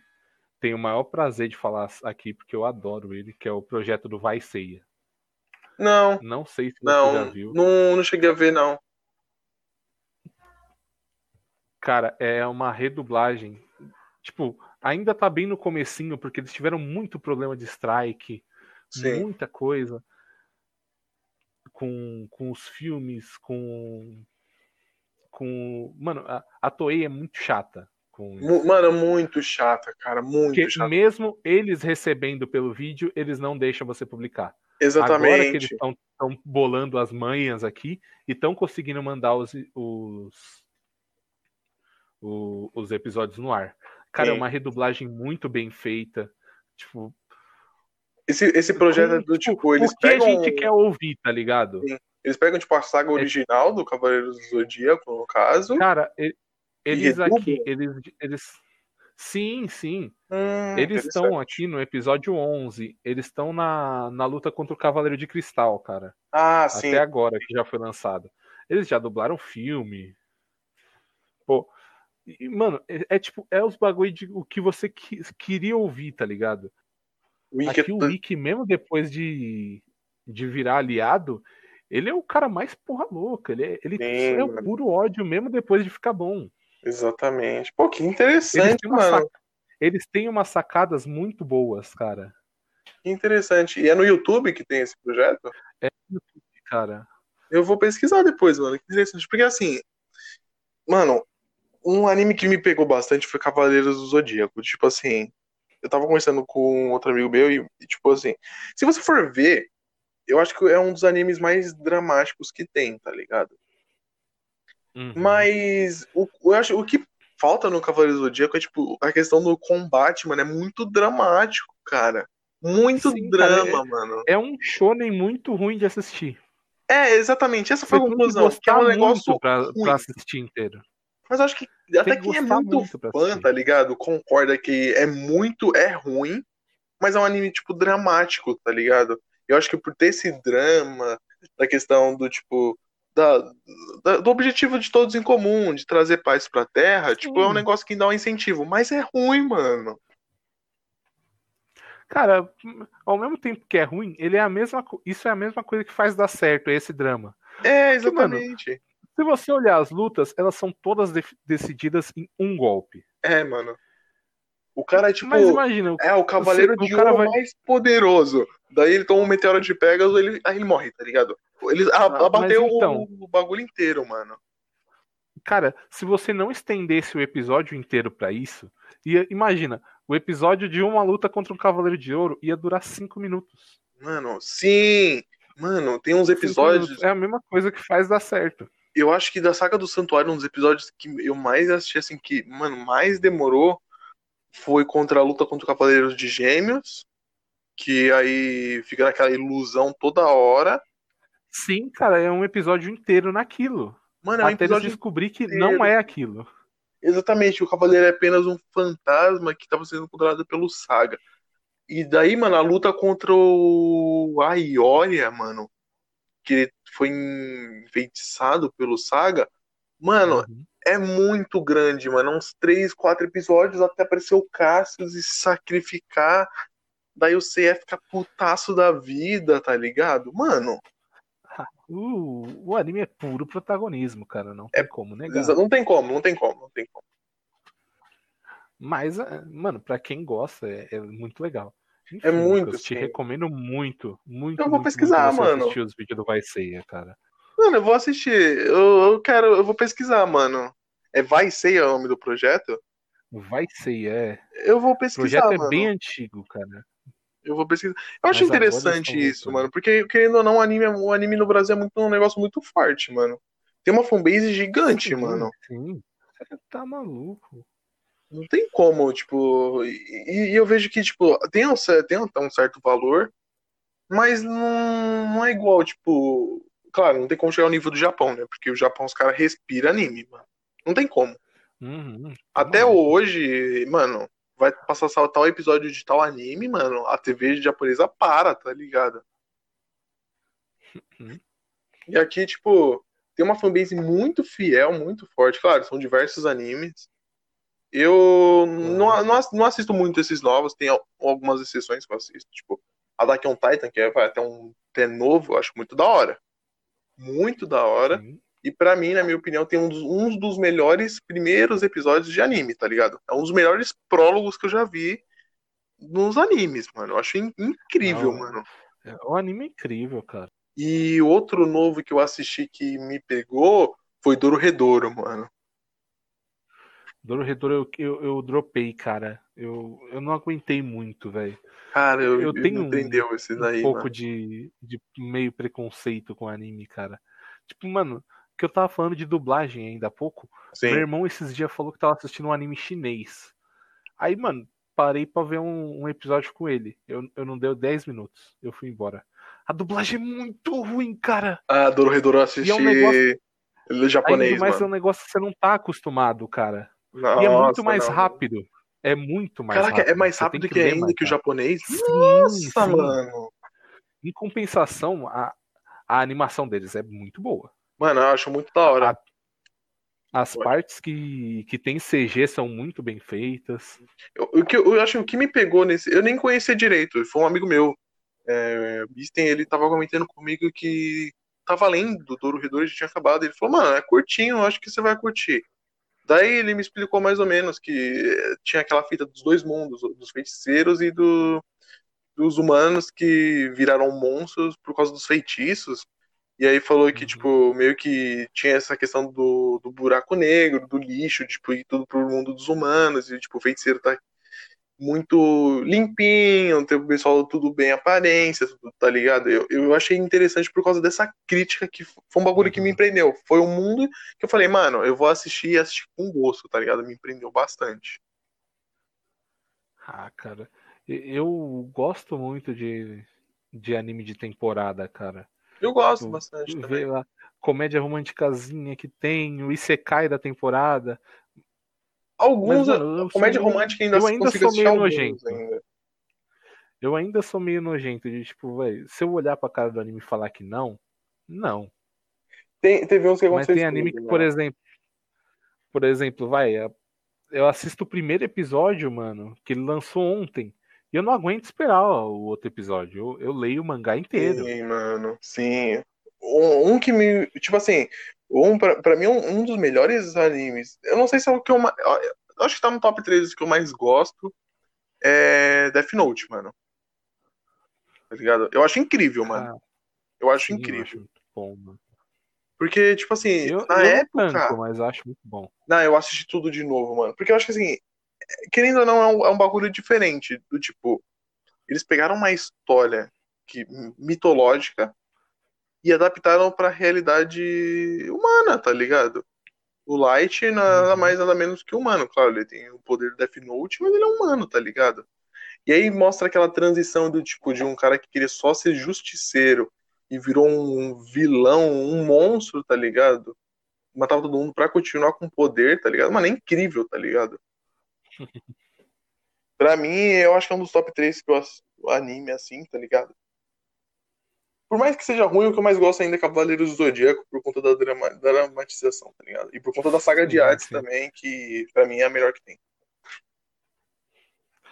C: Tenho o maior prazer de falar aqui, porque eu adoro ele, que é o projeto do Vai Ceia.
B: Não,
C: Não sei se você já
B: não,
C: viu.
B: não, não cheguei a ver, não.
C: Cara, é uma redublagem. Tipo, ainda tá bem no comecinho, porque eles tiveram muito problema de strike,
B: Sim,
C: muita coisa com, com os filmes, com. com. Mano, a, a Toei é muito chata com isso.
B: Mano, muito chata, cara, muito
C: Porque
B: chata.
C: mesmo eles recebendo pelo vídeo, eles não deixam você publicar. Agora que eles
B: Exatamente.
C: estão bolando as manhas aqui e estão conseguindo mandar os, os, o- os episódios no ar. Cara, é
B: Sim.
C: uma redublagem muito bem feita. Tipo,
B: Esse, esse projeto é do tipo, eles
C: o que
B: pegam.
C: a gente quer ouvir, tá ligado?
B: Sim. Eles pegam, tipo, a saga original do Cavaleiros do Zodíaco, no caso.
C: Cara, eles aqui, eles, eles. Sim, sim.
B: Hum,
C: Eles estão aqui no episódio 11. Eles estão na, na luta contra o Cavaleiro de Cristal, cara.
B: Ah, sim.
C: Até agora, que já foi lançado. Eles já dublaram filme. Pô. E, mano, é, é tipo, é os bagulho de o que você queria ouvir, tá ligado?
B: Wiki
C: Aqui o Wiki, mesmo depois de, de virar aliado, ele é o cara mais porra louca. Ele é, ele
B: Sim,
C: é o puro ódio mesmo depois de ficar bom.
B: Exatamente. Pô, que
C: Eles
B: interessante,
C: uma
B: mano.
C: eles têm umas sacadas muito boas, cara.
B: Que interessante. E é no YouTube que tem esse projeto?
C: Cara.
B: Eu vou pesquisar depois, mano. Que interessante. Porque assim, mano, um anime que me pegou bastante foi Cavaleiros do Zodíaco. Tipo assim, eu tava conversando com outro amigo meu e, e, tipo assim, se você for ver, eu acho que é um dos animes mais dramáticos que tem, tá ligado?
C: Uhum.
B: Mas o, eu acho, o que falta no Cavaleiros do Zodíaco é, tipo, a questão do combate, mano, é muito dramático, cara. Muito
C: Sim, cara,
B: drama, mano.
C: É um shonen muito ruim de assistir.
B: É, exatamente. Essa foi a conclusão. Que é um negócio
C: muito pra,
B: ruim.
C: pra assistir inteiro.
B: Mas eu acho que até
C: que
B: quem é muito,
C: muito
B: fã, tá ligado? Concorda que é muito, é ruim, mas é um anime, tipo, dramático, tá ligado? Eu acho que por ter esse drama, da questão do, tipo, da, da- do objetivo de todos em comum, de trazer paz pra terra, tipo, é um
C: Sim.
B: negócio que dá um incentivo. Mas é ruim, mano.
C: Cara, ao mesmo tempo que é ruim, ele é a mesma, isso é a mesma coisa que faz dar certo, é esse drama.
B: É,
C: Porque, mano,
B: exatamente.
C: Se você olhar as lutas, elas são todas def- decididas em um golpe.
B: É, mano. O cara é, tipo...
C: Mas imagina, o-
B: É, o cavaleiro
C: o
B: de
C: cara
B: ouro
C: vai-
B: mais poderoso. Daí ele toma um meteoro de Pegasus, ele, aí ele morre, tá ligado? Ele
C: Ah,
B: abateu
C: então-
B: o, o bagulho inteiro, mano.
C: cara, se você não estendesse o episódio inteiro pra isso, ia, imagina, o episódio de uma luta contra um cavaleiro de ouro ia durar cinco minutos.
B: Mano, sim! Mano, tem uns episódios.
C: É a mesma coisa que faz dar certo.
B: Eu acho que da Saga do Santuário, um dos episódios que eu mais assisti, assim, que, mano, mais demorou foi contra a luta contra o Cavaleiros de Gêmeos. Que aí fica naquela ilusão toda hora.
C: Sim, cara, é um episódio inteiro naquilo.
B: Mano, é um
C: até
B: episódio
C: descobrir que
B: inteiro.
C: não é aquilo.
B: Exatamente, o Cavaleiro é apenas um fantasma que estava sendo controlado pelo Saga. E daí, mano, a luta contra o Aioria, mano, que ele foi enfeitiçado pelo Saga, mano,
C: Uhum.
B: é muito grande, mano. Uns três, quatro episódios até aparecer o Cassius e se sacrificar. Daí o CF fica putaço da vida, tá ligado? Mano,
C: O, o anime é puro protagonismo, cara. Não tem como negar.
B: não tem como, não tem como, não tem como.
C: Mas, é, mano, pra quem gosta, é, é muito legal. Enfim,
B: É muito,
C: Lucas, te
B: sim.
C: recomendo muito, muito.
B: Eu vou
C: muito,
B: pesquisar,
C: muito
B: mano.
C: assistir os vídeos do Vai Ceia, cara.
B: Mano, eu vou assistir. Eu, eu quero, eu vou pesquisar, mano. É Vai Ser o nome do projeto?
C: Vai Ceia, é.
B: Eu vou
C: O
B: pesquisar,
C: projeto é
B: mano.
C: bem antigo, cara.
B: Eu vou pesquisar. Eu acho
C: Mas
B: interessante isso, mano, porque querendo ou não, o anime, o anime no Brasil é muito, um negócio muito forte, mano. Tem uma fanbase gigante,
C: Sim,
B: mano.
C: Sim. Você tá maluco.
B: Não tem como, tipo. E, e eu vejo que, tipo, tem um, tem um, certo valor, mas não, não é igual, tipo. Claro, não tem como chegar ao nível do Japão, né? Porque o Japão, os caras respiram anime, mano. Não tem como.
C: Uhum,
B: Até hoje, mano, vai passar tal episódio de tal anime, mano, a TV japonesa para, tá ligado?
C: Uhum.
B: E aqui, tipo, tem uma fanbase muito fiel, muito forte. Claro, são diversos animes. Eu não, não, ass- não assisto muito esses novos, tem al- algumas exceções que eu assisto, tipo, Attack on Titan, que é vai, até um até novo, eu acho muito da hora. Muito da hora.
C: Sim.
B: E pra mim, na minha opinião, tem um dos, um dos melhores primeiros episódios de anime, tá ligado? É um dos melhores prólogos que eu já vi nos animes, mano. Eu acho in- incrível,
C: Não.
B: mano.
C: É um anime incrível, cara.
B: E outro novo que eu assisti que me pegou foi Dororedoro, mano.
C: Dororedor eu, eu, eu dropei, cara. Eu, eu não aguentei muito, velho.
B: Cara, eu,
C: Eu tenho Um
B: daí,
C: pouco
B: mano.
C: de, de meio preconceito com anime, cara. Tipo, mano, que eu tava falando de dublagem ainda há pouco.
B: Sim.
C: Meu irmão esses dias falou que tava assistindo um anime chinês. Aí, mano, parei pra ver um, um episódio com ele. Eu, eu não deu 10 minutos. Eu fui embora. A dublagem é muito ruim, cara.
B: Ah, Dororedoro assisti
C: E é um negócio-
B: ele japonês,
C: Ainda mais é
B: mano.
C: um negócio que você não tá acostumado, cara.
B: Nossa,
C: e é muito mais
B: não.
C: rápido. É muito mais
B: Caraca,
C: rápido.
B: é mais rápido que,
C: ler
B: ainda
C: mais
B: que o japonês?
C: Sim,
B: Nossa,
C: sim.
B: mano.
C: Em compensação, a, a animação deles é muito boa.
B: Mano, eu acho muito da hora.
C: Ah, As partes que, que tem CG são muito bem feitas.
B: Eu, o que, eu acho que o que me pegou nesse. Eu nem conhecia direito, foi um amigo meu. É, Bisten, ele tava comentando comigo que tava lendo do Douro Redor já tinha acabado. Ele falou, mano, é curtinho, eu acho que você vai curtir. Daí ele me explicou mais ou menos que tinha aquela fita dos dois mundos, dos feiticeiros e do, dos humanos que viraram monstros por causa dos feitiços. E aí falou que,
C: Uhum.
B: tipo, meio que tinha essa questão do, do buraco negro, do lixo, tipo, ir tudo pro mundo dos humanos, e, tipo, o feiticeiro tá muito limpinho, o pessoal tudo bem aparência, tudo, tá ligado? Eu, eu achei interessante por causa dessa crítica que foi um bagulho que me
C: Uhum.
B: empreendeu. Foi um mundo que eu falei, mano, eu vou assistir e assistir com gosto, tá ligado? Me empreendeu bastante.
C: Ah, cara. Eu gosto muito de, de anime de temporada, cara.
B: Eu gosto
C: Tu-
B: bastante também.
C: vê lá, comédia românticazinha que tem, o Isekai da temporada.
B: Alguns,
C: Mas, mano,
B: comédia
C: sou
B: romântica ainda
C: eu ainda sou meio nojento.
B: ainda.
C: Eu ainda sou meio nojento de, tipo, velho, se eu olhar pra cara do anime e falar que não, não.
B: Tem, teve uns que
C: Mas tem anime que, por exemplo, por exemplo, vai, a- eu assisto o primeiro episódio, mano, que ele lançou ontem, e eu não aguento esperar ó, o outro episódio. Eu, eu leio o mangá inteiro.
B: Sim, mano, sim. Um, um que me. Tipo assim, um, pra, pra mim, um, um dos melhores animes. Eu não sei se é o que eu mais. Eu acho que tá no top 3 dos que eu mais gosto. É Death Note, mano. Tá ligado? Eu acho incrível, mano.
C: Ah,
B: Eu acho
C: sim, eu
B: incrível.
C: acho bom, mano.
B: Porque, tipo assim,
C: Eu,
B: na
C: eu
B: época.
C: tanto, mas acho muito bom.
B: Não, eu assisti tudo de novo, mano. Porque eu acho que assim, querendo ou não, é um, é um bagulho diferente. Do tipo, eles pegaram uma história que, mitológica e adaptaram pra realidade humana, tá ligado? O Light nada
C: Uhum.
B: mais nada menos que humano. Claro, ele tem o poder do Death Note, mas ele é humano, tá ligado? E aí mostra aquela transição do tipo de um cara que queria só ser justiceiro e virou um vilão, um monstro, tá ligado? Matava todo mundo pra continuar com poder, tá ligado? Mano, é incrível, tá ligado? pra mim, eu acho que é um dos top 3 que eu anime assim, tá ligado? Por mais que seja ruim, o que eu mais gosto ainda é Cavaleiros do Zodíaco, por conta da drama- dramatização, tá ligado? E por conta da saga de
C: sim.
B: também, que pra mim é a melhor que tem.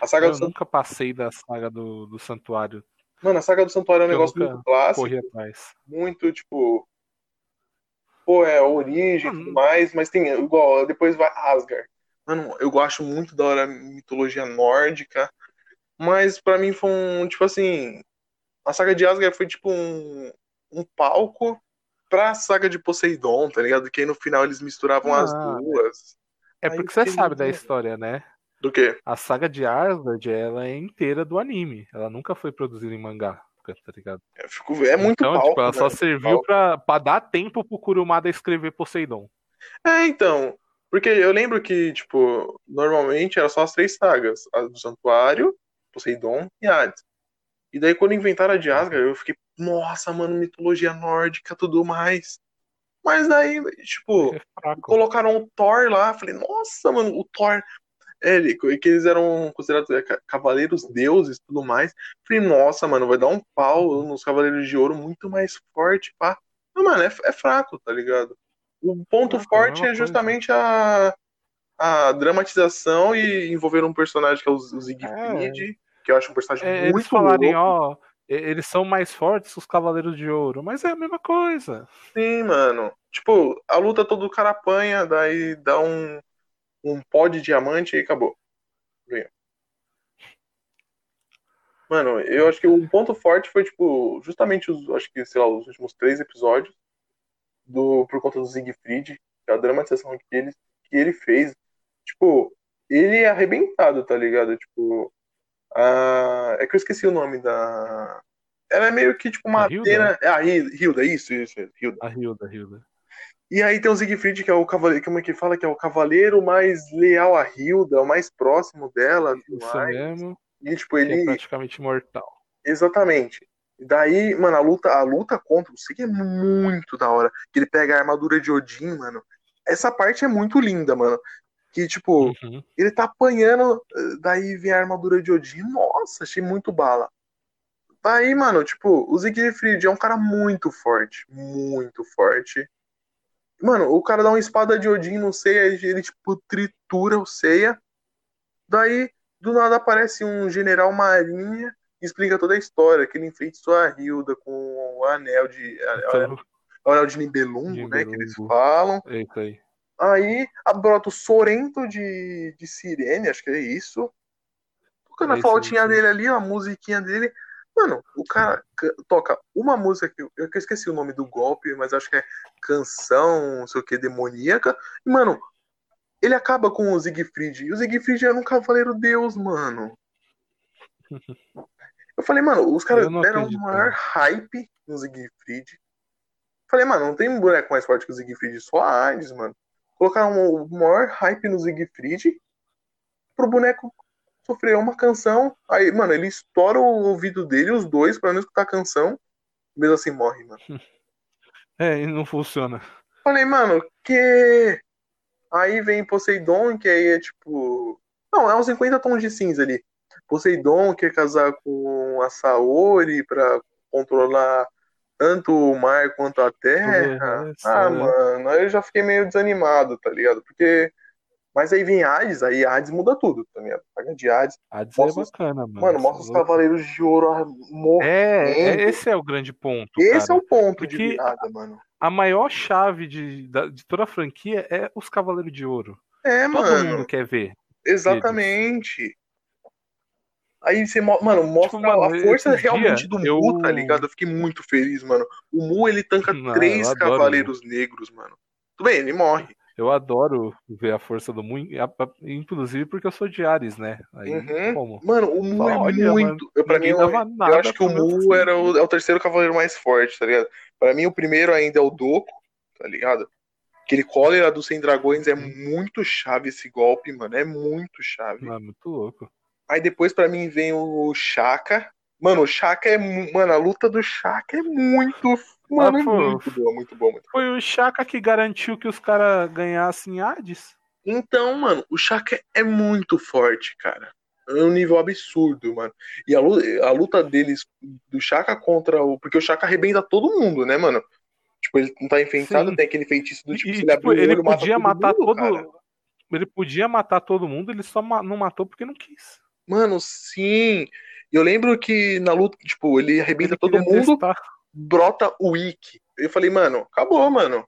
B: A saga
C: Eu
B: do
C: nunca passei da saga do, do santuário,
B: Mano, a saga do Santuário é um
C: Eu
B: negócio muito clássico, muito, tipo. Pô, é a origem e tudo mais, mas tem igual, depois vai Asgard. Mano, eu gosto muito da hora mitologia nórdica, mas pra mim foi um, tipo assim, a saga de Asgard foi tipo um, um palco pra saga de Poseidon, tá ligado? Que aí no final eles misturavam as
C: Ah,
B: duas.
C: É
B: Aí
C: porque você sabe da história, né?
B: Do quê?
C: A saga de Asgard, ela é inteira do anime. Ela nunca foi produzida em mangá, tá ligado?
B: É, fico- é muito
C: então,
B: palco,
C: tipo, ela só
B: né?
C: serviu
B: Palco.
C: pra, pra dar tempo pro Kurumada escrever Poseidon.
B: É, então. Porque eu lembro que, tipo, normalmente era só as três sagas: a do Santuário, Poseidon e Hades. E daí, quando inventaram a de Asgard, eu fiquei, nossa, mano, mitologia nórdica, tudo mais. Mas daí, tipo,
C: É
B: colocaram o Thor lá, falei, nossa, mano, o Thor. é, que eles eram considerados é, ca- cavaleiros deuses e tudo mais. Falei, nossa, mano, vai dar um pau nos Cavaleiros de Ouro muito mais forte, pá. Não, mano, é, é fraco, tá ligado? O ponto
C: é
B: forte é
C: coisa.
B: justamente a, a dramatização e envolver um personagem que é o, o Siegfried, que eu acho um personagem
C: É, eles
B: muito
C: falarem,
B: louco.
C: ó, eles são mais fortes que os Cavaleiros de Ouro, mas é a mesma coisa.
B: Sim, mano. Tipo, a luta todo o cara apanha, daí dá um, um pó de diamante e acabou. Mano, eu acho que o ponto forte foi, tipo, justamente os, acho que, sei lá, os últimos três episódios do, por conta do Siegfried, é a dramatização que ele, que ele fez. Tipo, ele é arrebentado, tá ligado? Tipo, a... é que eu esqueci o nome da. Ela é meio que tipo uma
C: A Hilda?
B: É a Hi- Hilda, isso, isso, Hilda.
C: A Hilda, Hilda.
B: E aí tem o Siegfried, que é o cavaleiro, como é que fala? Que é o cavaleiro mais leal a Hilda, o mais próximo dela.
C: Isso
B: mais.
C: mesmo.
B: E, tipo, ele.
C: é praticamente mortal.
B: Exatamente. Daí, mano, a luta, a luta contra o Sig é muito da hora. Que ele pega a armadura de Odin, mano. Essa parte é muito linda, mano. Que, tipo,
C: Uhum.
B: ele tá apanhando, eh, daí vem a armadura de Odin. Nossa, achei muito bala. Daí, mano, tipo, o Siegfried é um cara muito forte. Muito forte. Mano, o cara dá uma espada de Odin no Seiya, ele, tipo, tritura o Seiya. Daí, do nada aparece um general marinha e explica toda a história, que ele enfeitiçou a Hilda com o anel de. O anel de Nibelungo, né? Que eles
C: Nibelungo.
B: falam.
C: eita aí.
B: Aí brota o Sorento de, de Sirene, acho que é isso. Tocando
C: É
B: a flautinha dele ali, a musiquinha dele. Mano, o cara ca- toca uma música que eu, eu que esqueci o nome do golpe, mas acho que é canção, não sei o que, demoníaca. E, mano, ele acaba com o Siegfried. E o Siegfried era um cavaleiro deus, mano. Eu falei, mano, os caras deram o maior hype no Siegfried. Falei, mano, não tem um boneco mais forte que o Siegfried, só a Hades, mano. Colocaram o maior hype no Siegfried pro boneco sofrer uma canção. Aí, mano, ele estoura o ouvido dele, os dois, pra não escutar a canção. Mesmo assim morre, mano.
C: É, e não funciona.
B: Falei, mano, que. Aí vem Poseidon, que aí é tipo. Não, é uns 50 tons de cinza ali. Poseidon quer casar com a Saori pra controlar tanto o mar quanto a terra.
C: Isso,
B: ah,
C: né?
B: mano, aí eu já fiquei meio desanimado, tá ligado? Porque. Mas aí vem Hades, aí Hades muda tudo, tá ligado? Paga de Hades.
C: Hades
B: Mostra
C: é bacana, mano.
B: Mano, mostra os cavaleiros de ouro morrendo.
C: É, é, esse é o grande ponto.
B: Esse
C: cara.
B: é o ponto de
C: Porque-
B: virada, mano.
C: A maior chave de, de toda a franquia é os Cavaleiros de Ouro.
B: É,
C: Todo
B: mano.
C: mundo quer ver.
B: Exatamente. Aí você, mano, mostra
C: Tipo, mano,
B: a força realmente do
C: eu-
B: Mu, tá ligado? Eu fiquei muito feliz, mano. O Mu, ele tanca
C: Não,
B: três
C: adoro
B: cavaleiros negros, mano. Tudo bem, ele morre.
C: Eu adoro ver a força do Moon, inclusive porque eu sou de Ares, né? Aí,
B: Uhum.
C: como?
B: Mano, o Mu é
C: Olha,
B: muito. Eu, pra mim, eu, eu acho que o Mu era o, é o terceiro cavaleiro mais forte, tá ligado? Pra mim, o primeiro ainda é o Doku, tá ligado? Aquele cólera dos 100 dragões é muito chave esse golpe, mano. É muito chave.
C: Não, é muito louco.
B: Aí depois pra mim vem o Shaka. Mano, o Shaka é. Mano, a luta do Shaka é muito. Mano, é
C: pô.
B: muito boa, muito boa, muito
C: Foi o Chaka que garantiu que os caras ganhassem Hades?
B: Então, mano, o Shaka é muito forte, cara. É um nível absurdo, mano. E a luta, a luta deles, do Shaka contra o. Porque o Shaka arrebenta todo mundo, né, mano? Tipo, ele não tá enfeitado,
C: Sim.
B: tem aquele feitiço do tipo,
C: E,
B: se ele
C: tipo,
B: abrir o
C: ele
B: olho, mata
C: podia
B: todo
C: matar
B: mundo,
C: todo. Ele podia matar todo mundo, ele só ma- não matou porque não quis.
B: Mano, sim. Eu lembro que na luta, tipo, ele arrebenta
C: Ele
B: todo mundo,
C: testar.
B: brota o Ikki. Eu falei, mano, acabou, mano.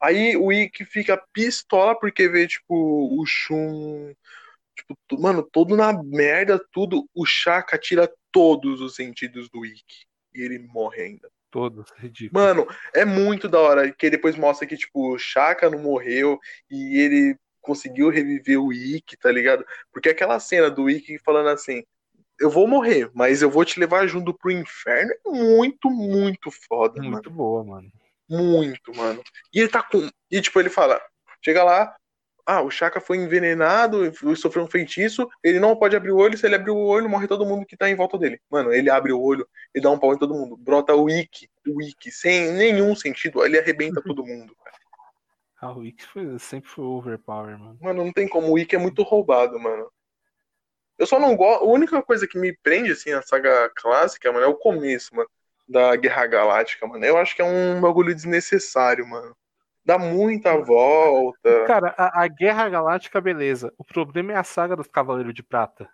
B: Aí o Ikki fica pistola porque vê, tipo, o Shun. Tipo, mano, todo na merda, tudo. O Shaka tira todos os sentidos do Ikki. E ele morre ainda.
C: Todos, ridículo.
B: Mano, é muito da hora que depois mostra que, tipo, o Shaka não morreu e ele conseguiu reviver o Ikki, tá ligado? Porque aquela cena do Ikki falando assim: Eu vou morrer, mas eu vou te levar junto pro inferno é muito, muito foda, mano.
C: Muito boa, mano.
B: Muito, mano. E ele tá com. E tipo, ele fala: chega lá, ah, o Chaka foi envenenado, e sofreu um feitiço, ele não pode abrir o olho, se ele abrir o olho, morre todo mundo que tá em volta dele. Mano, ele abre o olho, ele dá um pau em todo mundo. Brota o Ikki, o Ikki, sem nenhum sentido, ele arrebenta todo mundo, cara.
C: A Wix foi, sempre foi overpower, mano.
B: Mano, não tem como, o Ikki é muito roubado, mano. Eu só não gosto. A única coisa que me prende, assim, na saga clássica, mano, é o começo, mano, da Guerra Galáctica, mano. Eu acho que é um bagulho desnecessário, mano. Dá muita volta.
C: Cara, a, a Guerra Galáctica, beleza. O problema é a saga dos Cavaleiros de Prata.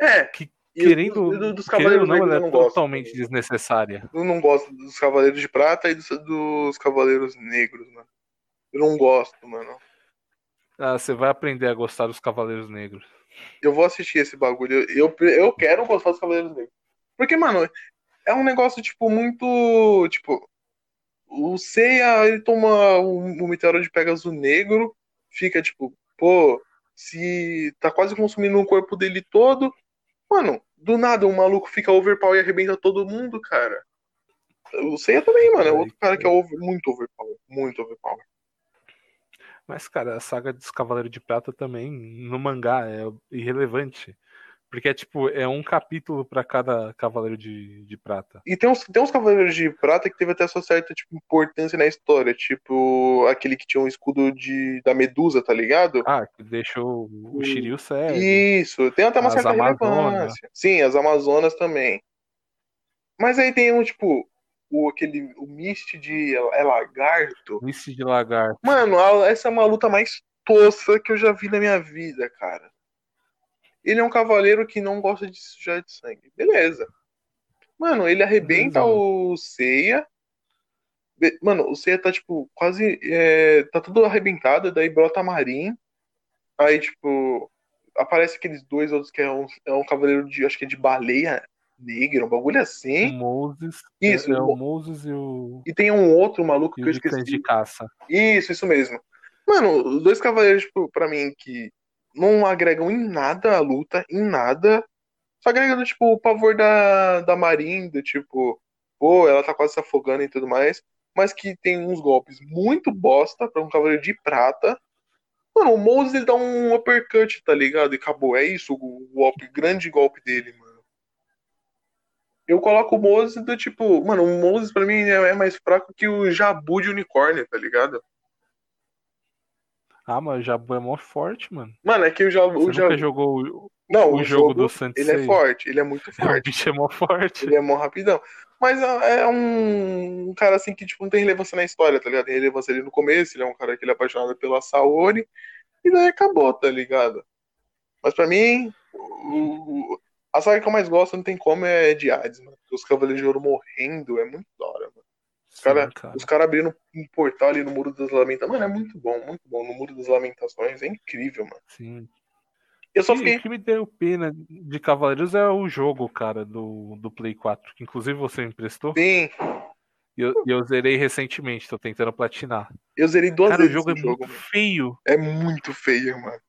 B: É.
C: Que, Querendo,
B: do- do- dos
C: querendo
B: Cavaleiros
C: ou não,
B: Negros
C: ela é
B: não gosto.
C: totalmente desnecessária.
B: Eu não gosto dos Cavaleiros de Prata e dos, dos Cavaleiros Negros, mano. Eu não gosto, mano.
C: Ah, você vai aprender a gostar dos Cavaleiros Negros.
B: Eu vou assistir esse bagulho. Eu, eu quero gostar dos Cavaleiros Negros. Porque, mano, é um negócio, tipo, muito. Tipo. O Seiya, ele toma o, o meteoro de Pegasus negro, fica tipo, pô, se tá quase consumindo o corpo dele todo. Mano, do nada um maluco fica overpower e arrebenta todo mundo, cara. O Seiya também, mano. É outro cara que é over- muito overpower. Muito overpower.
C: Mas, cara, a saga dos Cavaleiros de Prata também, no mangá, é irrelevante. Porque é tipo, é um capítulo pra cada Cavaleiro de, de Prata.
B: E tem uns, tem uns Cavaleiros de Prata que teve até sua certa tipo, importância na história. Tipo, aquele que tinha um escudo de, da Medusa, tá ligado?
C: Ah, que deixou o
B: Hum,
C: Shiryu cego.
B: Isso, tem até uma
C: As
B: certa
C: Amazonas.
B: relevância. Sim, as Amazonas também. Mas aí tem um, tipo, o, aquele, o Mist de é lagarto.
C: Mist de Lagarto.
B: Mano, essa é uma luta mais tosca que eu já vi na minha vida, cara. Ele é um cavaleiro que não gosta de sujar de sangue. Beleza. Mano, ele arrebenta
C: Beleza.
B: o Seiya. Mano, o Seiya tá, tipo, quase. é, tá tudo arrebentado, daí brota a Marin. Aí, tipo, aparece aqueles dois outros que é um, é um cavaleiro de. Acho que é de baleia negra, um bagulho
C: O
B: assim.
C: Moses.
B: Isso,
C: É, é
B: o-
C: o Moses e o,
B: E tem um outro maluco que eu
C: o
B: esqueci.
C: de caça.
B: Isso, isso mesmo. Mano, os dois cavaleiros, tipo, pra mim, que não agregam em nada a luta, em nada. Só agregam, tipo, o pavor da, da Marin, do tipo, pô, ela tá quase se afogando e tudo mais. Mas que tem uns golpes muito bosta pra um cavaleiro de prata. Mano, o Moses ele dá um uppercut, tá ligado? E acabou. É isso o golpe, grande golpe dele, mano. Eu coloco o Moses do tipo, mano, o Moses pra mim é mais fraco que o Jabu de unicórnio, tá ligado?
C: Ah, mas o Jabu é mó forte, mano.
B: Mano, é que o Jabu.
C: Você
B: O Jabu
C: jogou o,
B: não,
C: o jogo do Sensei?
B: Ele é forte, ele é muito
C: o
B: forte.
C: bicho é mó forte.
B: Ele é mó rapidão. Mas é é um, um cara assim que tipo, não tem relevância na história, tá ligado? Tem relevância ali no começo, ele é um cara que ele é apaixonado pela Saori, e daí acabou, tá ligado? Mas pra mim, o- o- a saga que eu mais gosto, não tem como, é de Hades, mano. Os Cavaleiros de Ouro morrendo é muito da hora, mano. Os caras
C: cara.
B: cara abrindo um portal ali no Muro das Lamentações. Mano, é muito bom, muito bom. No Muro das Lamentações é incrível, mano.
C: Sim.
B: Eu só
C: O que-
B: fiquei.
C: O que me deu pena de Cavaleiros é o jogo, cara, do, do Play 4, que inclusive você me emprestou.
B: Sim,
C: E eu, eu zerei recentemente, tô tentando platinar.
B: eu zerei duas
C: Cara, o
B: vezes
C: jogo é
B: jogo,
C: muito
B: mano.
C: feio.
B: É muito feio, mano.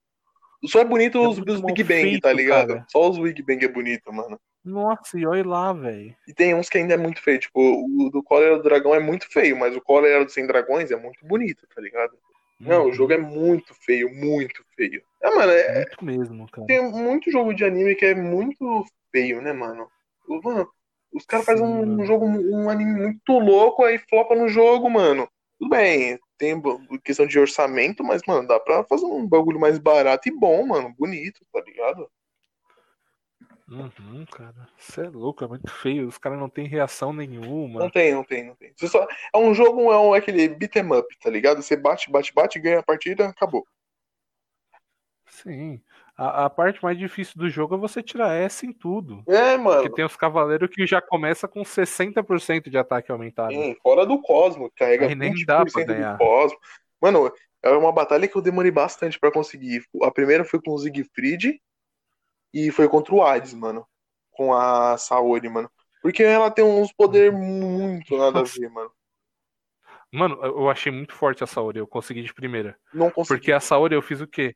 B: Só é bonito
C: É
B: os, os Big Bang,
C: feito,
B: tá ligado?
C: cara.
B: Só os Big Bang é bonito, mano.
C: Nossa, e olha lá, velho.
B: E tem uns que ainda é muito feio. Tipo, o do Cólera do Dragão é muito feio, mas o Cólera do Sem Dragões é muito bonito, tá ligado? Não, o jogo é muito feio, muito feio. É, mano, é,
C: muito mesmo, cara.
B: tem muito jogo de anime que é muito feio, né, mano? O- Mano, os caras fazem um,
C: mano.
B: jogo, um anime muito louco, aí flopa no jogo, mano. Tudo bem, tem questão de orçamento, mas, mano, dá pra fazer um bagulho mais barato e bom, mano, bonito, tá ligado?
C: Uhum, cara. Você é louco, é muito feio. Os caras não têm reação nenhuma.
B: Não tem, não tem, não tem. Você só, é um jogo, é um, aquele beat 'em up, tá ligado? Você bate, bate, bate, ganha a partida, acabou.
C: Sim. A, a parte mais difícil do jogo é você tirar S em tudo.
B: É, mano.
C: Porque tem os cavaleiros que já começa com 60% de ataque aumentado.
B: Sim, fora do Cosmo, carrega
C: Aí nem
B: 20%
C: dá pra ganhar.
B: do Cosmo. Mano, é uma batalha que eu demorei bastante pra conseguir. A primeira foi com o Siegfried e foi contra o Hades, mano. Com a Saori, mano. Porque ela tem uns poderes muito nada a ver, mano.
C: Mano, eu achei muito forte a Saori, eu consegui de primeira.
B: Não consegui.
C: Porque a Saori eu fiz o quê?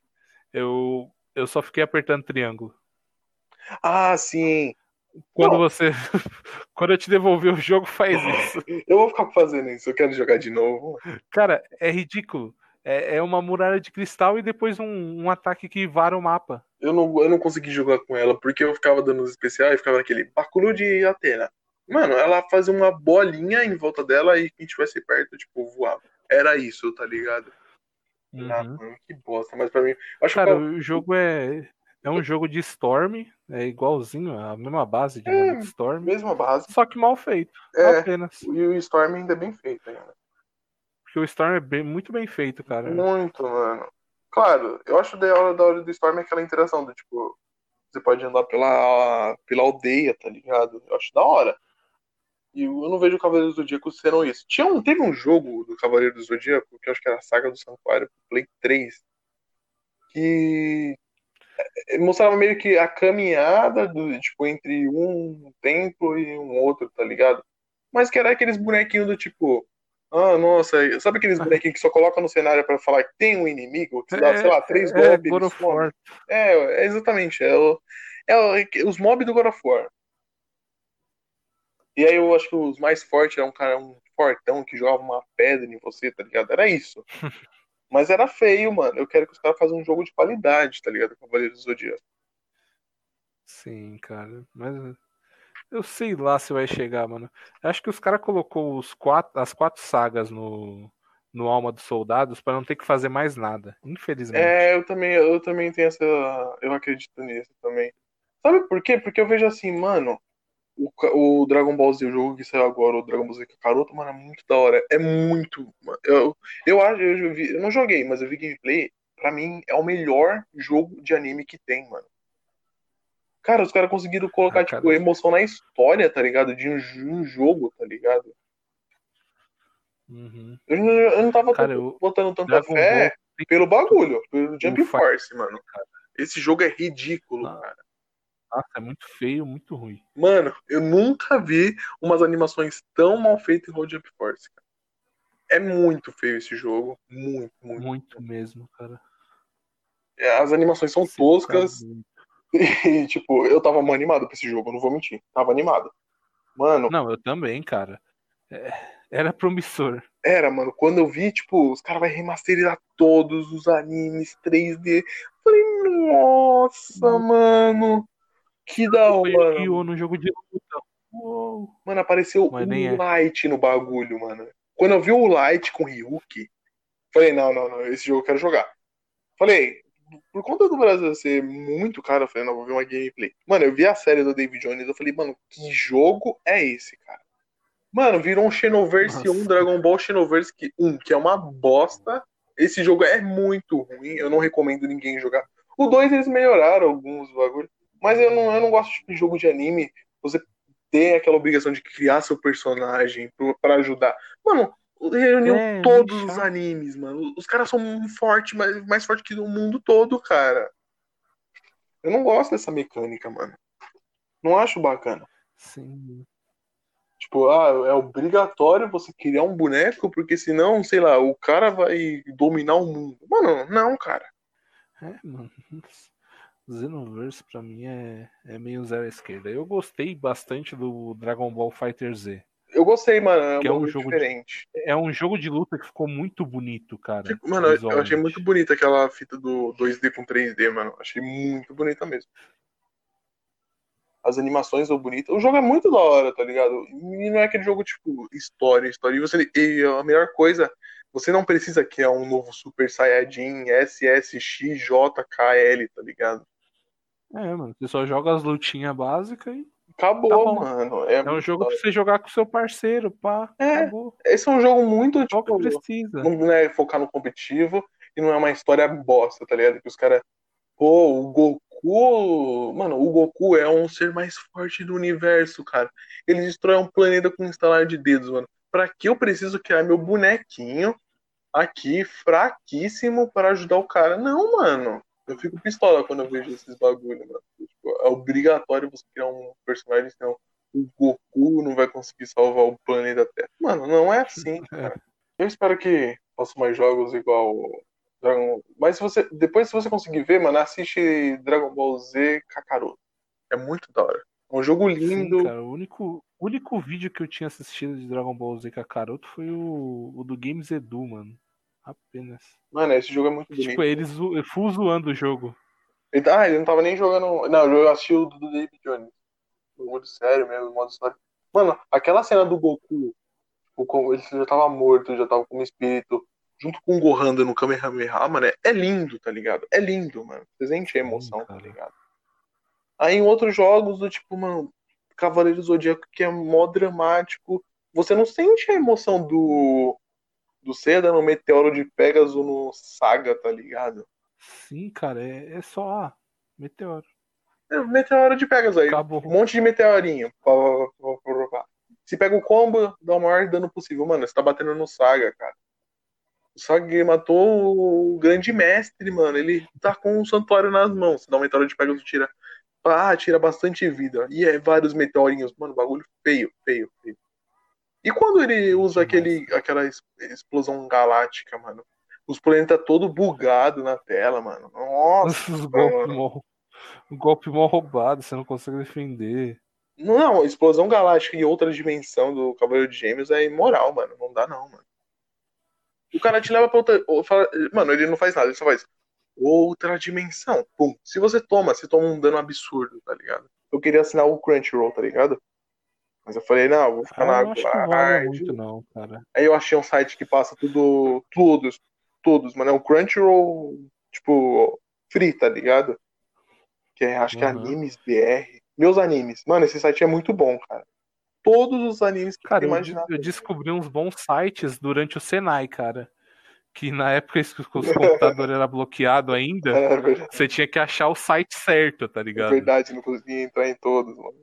C: Eu, eu só fiquei apertando triângulo.
B: Ah, sim.
C: Quando
B: Não.
C: você. Quando eu te devolver o jogo, faz isso.
B: Eu vou ficar fazendo isso. Eu quero jogar de novo.
C: Cara, é ridículo. É, é uma muralha de cristal e depois um, um ataque que vara o mapa.
B: Eu não, eu não consegui jogar com ela porque eu ficava dando os especiais e ficava naquele Bakulu de Atena. Mano, ela fazia uma bolinha em volta dela e quem estivesse perto, tipo, voava. Era isso, tá ligado? Ah,
C: Uhum.
B: mano, que bosta. Mas pra mim, acho
C: Cara,
B: que
C: o jogo é. É um jogo de Storm, é igualzinho, a mesma base de
B: É,
C: Storm,
B: mesma base.
C: só que mal feito,
B: É,
C: apenas.
B: e o Storm ainda é bem feito ainda.
C: Porque o Storm é bem- muito bem feito, cara.
B: Muito, mano. Claro, eu acho da hora, da hora do Storm aquela interação do tipo, você pode andar pela, pela aldeia, tá ligado? Eu acho da hora. E eu não vejo o Cavaleiro do Zodíaco sendo isso. Tinha um, teve um jogo do Cavaleiro do Zodíaco, que eu acho que era a Saga do Santuário, Play 3, que eh, mostrava meio que a caminhada do, tipo, entre um templo e um outro, tá ligado? Mas que era aqueles bonequinhos do tipo, ah, nossa, sabe aqueles bonequinhos que só coloca no cenário pra falar que tem um inimigo, que dá, sei lá, três
C: é, of
B: some?
C: War.
B: É, é exatamente, é, o, é os mobs do God of War. E aí eu acho que os mais fortes era um cara, um fortão que jogava uma pedra em você, tá ligado? Era isso. Mas era feio, mano. Eu quero que os caras façam um jogo de qualidade, tá ligado? Cavaleiro do Zodíaco.
C: Sim, cara. Mas eu sei lá se vai chegar, mano. Eu acho que os caras colocou os quatro, as quatro sagas no, no Alma dos Soldados para não ter que fazer mais nada. Infelizmente.
B: É, eu também, eu também tenho essa. Eu acredito nisso também. Sabe por quê? Porque eu vejo assim, mano. O, o Dragon Ball Z, o jogo que saiu agora, o Dragon Ball Z Kakaroto, mano, é muito da hora. É muito. mano. Eu, eu acho, eu, vi- eu não joguei, mas eu vi gameplay. Pra mim, é o melhor jogo de anime que tem, mano. Cara, os caras conseguiram colocar,
C: Ah, cara.
B: tipo, emoção na história, tá ligado? De um, um jogo, tá ligado?
C: Uhum.
B: Eu, não- eu não tava
C: Cara, eu-
B: botando tanta
C: Dragon
B: fé
C: Ball
B: pelo bagulho, pelo Jump Force, mano. Esse jogo é ridículo,
C: Ah.
B: cara.
C: Nossa, é muito feio, muito ruim.
B: Mano, eu nunca vi umas animações tão mal feitas igual Jump Force, cara. É muito feio esse jogo. Muito, muito.
C: Muito mesmo, cara.
B: As animações são
C: Você
B: toscas e, tipo, eu tava animado pra esse jogo, não vou mentir. Tava animado. Mano,
C: Não, eu também, cara. É, era promissor.
B: era, mano, quando eu vi, tipo, os caras vão remasterizar todos os animes 3D. Eu Falei, nossa, mano. Que da
C: Foi
B: hora.
C: o Kyo no jogo de luta. Uou.
B: Mano, apareceu o
C: nem é.
B: Light no bagulho, mano. Quando eu vi o Light com o Ryuki, falei, não, não, não, esse jogo eu quero jogar. Falei, por conta do Brasil ser muito caro, eu falei, não, vou ver uma gameplay. Mano, eu vi a série do David Jones, eu falei, mano, que jogo é esse, cara? Mano, virou um Xenoverse
C: Nossa.
B: 1, Dragon Ball Xenoverse 1, que é uma bosta. Esse jogo é muito ruim, eu não recomendo ninguém jogar. O 2 eles melhoraram alguns bagulhos, mas eu não, eu não gosto de jogo de anime. Você tem aquela obrigação de criar seu personagem pra ajudar. Mano, reuniu
C: É,
B: todos os animes, mano. Os caras são fortes, mais, mais fortes que o mundo todo, cara. Eu não gosto dessa mecânica, mano. Não acho bacana.
C: Sim.
B: Tipo, ah, é obrigatório você criar um boneco, porque senão, sei lá, o cara vai dominar o mundo. Mano, não, cara.
C: É, mano. Xenoverse pra mim é, é meio zero à esquerda. Eu gostei bastante do Dragon Ball Fighter Z.
B: Eu gostei, mano. É um,
C: Que é um jogo de-
B: diferente.
C: É um jogo de luta que ficou muito bonito, cara.
B: Tipo, Mano, eu- achei muito bonita aquela fita do 2D com 3D, mano. Achei muito bonita mesmo. As animações são bonitas. O jogo é muito da hora, tá ligado? E não é aquele jogo, tipo, história, história. E, você, e a melhor coisa, você não precisa criar um novo Super Saiyajin SSXJKL, tá ligado?
C: É, mano. Você só joga as lutinhas básicas e
B: Acabou,
C: Tá
B: mano. É,
C: é um jogo pra você jogar com seu parceiro, pá.
B: É.
C: Acabou.
B: Esse é um jogo muito,
C: que
B: tipo,
C: precisa.
B: não é focar no competitivo e não é uma história bosta, tá ligado? Que os caras. Pô, o Goku. Mano, o Goku é um ser mais forte do universo, cara. Ele destrói um planeta com um instalar de dedos, mano. Pra que eu preciso criar meu bonequinho aqui, fraquíssimo, para ajudar o cara? Não, mano. Eu fico pistola quando eu vejo esses bagulho, mano. Tipo, é obrigatório você criar um personagem, senão o Goku não vai conseguir salvar o planeta Terra. Mano, não é assim, cara. Eu espero que façam mais jogos igual Dragon Mas se você. Depois, se você conseguir ver, mano, assiste Dragon Ball Z Kakaroto. É muito da hora. É um jogo lindo.
C: Sim, cara. O único, único vídeo que eu tinha assistido de Dragon Ball Z Kakaroto foi o, o do Games Edu, mano. Apenas.
B: Mano, esse jogo é muito bonito.
C: Tipo, eles zo- full zoando o jogo.
B: Ele, ah, ele não tava nem jogando. Não, eu assisti o do David Jones. Bagulho sério mesmo, modo história. Mano, aquela cena do Goku, o como ele já tava morto, já tava como espírito, junto com o Gohan dando Kamehameha, mano, é, é lindo, tá ligado? É lindo, mano. Você sente a emoção, tá ligado? Aí em outros jogos, do tipo, mano, Cavaleiro Zodíaco, que é mó dramático, você não sente a emoção do. Do Seda no Meteoro de Pegasus no Saga, tá ligado?
C: Sim, cara, é, é só. Ah, meteoro.
B: É, Meteoro de Pegasus aí.
C: Acabou.
B: Um monte de meteorinho. Se pega o combo, dá o maior dano possível. Mano, você tá batendo no Saga, cara. O Saga matou o grande mestre, mano. Ele tá com um santuário nas mãos. Se dá um meteoro de Pegasus, tira. Ah, tira bastante vida. E é vários meteorinhos. Mano, bagulho feio, feio, feio. E quando ele usa aquele, aquela explosão galáctica, mano? Os planetas todo bugado na tela, mano. Nossa,
C: Os golpes o golpe mó roubado, você não consegue defender.
B: Não, explosão galáctica em outra dimensão do Cavaleiro de Gêmeos é imoral, mano. Não dá, não, mano. O cara te leva pra outra. ou fala- Mano, ele não faz nada, ele só faz outra dimensão. Pum. Se você toma, você toma um dano absurdo, tá ligado? Eu queria assinar o Crunchyroll, tá ligado? Mas eu falei, não, vou ficar
C: Ah,
B: na
C: não vale
B: Guard.
C: muito, não, cara.
B: Aí eu achei um site que passa tudo. Todos. Todos, mano. É um Crunchyroll, tipo, free, tá ligado? Que é, acho que é
C: Uhum.
B: Animes BR. Meus animes. Mano, esse site é muito bom, cara. Todos os animes que
C: Cara,
B: imaginar.
C: eu descobri uns bons sites durante o Senai, cara. Que na época que os computadores eram bloqueados ainda,
B: É
C: você tinha que achar o site certo, tá
B: é
C: ligado?
B: verdade, não conseguia entrar em todos, mano.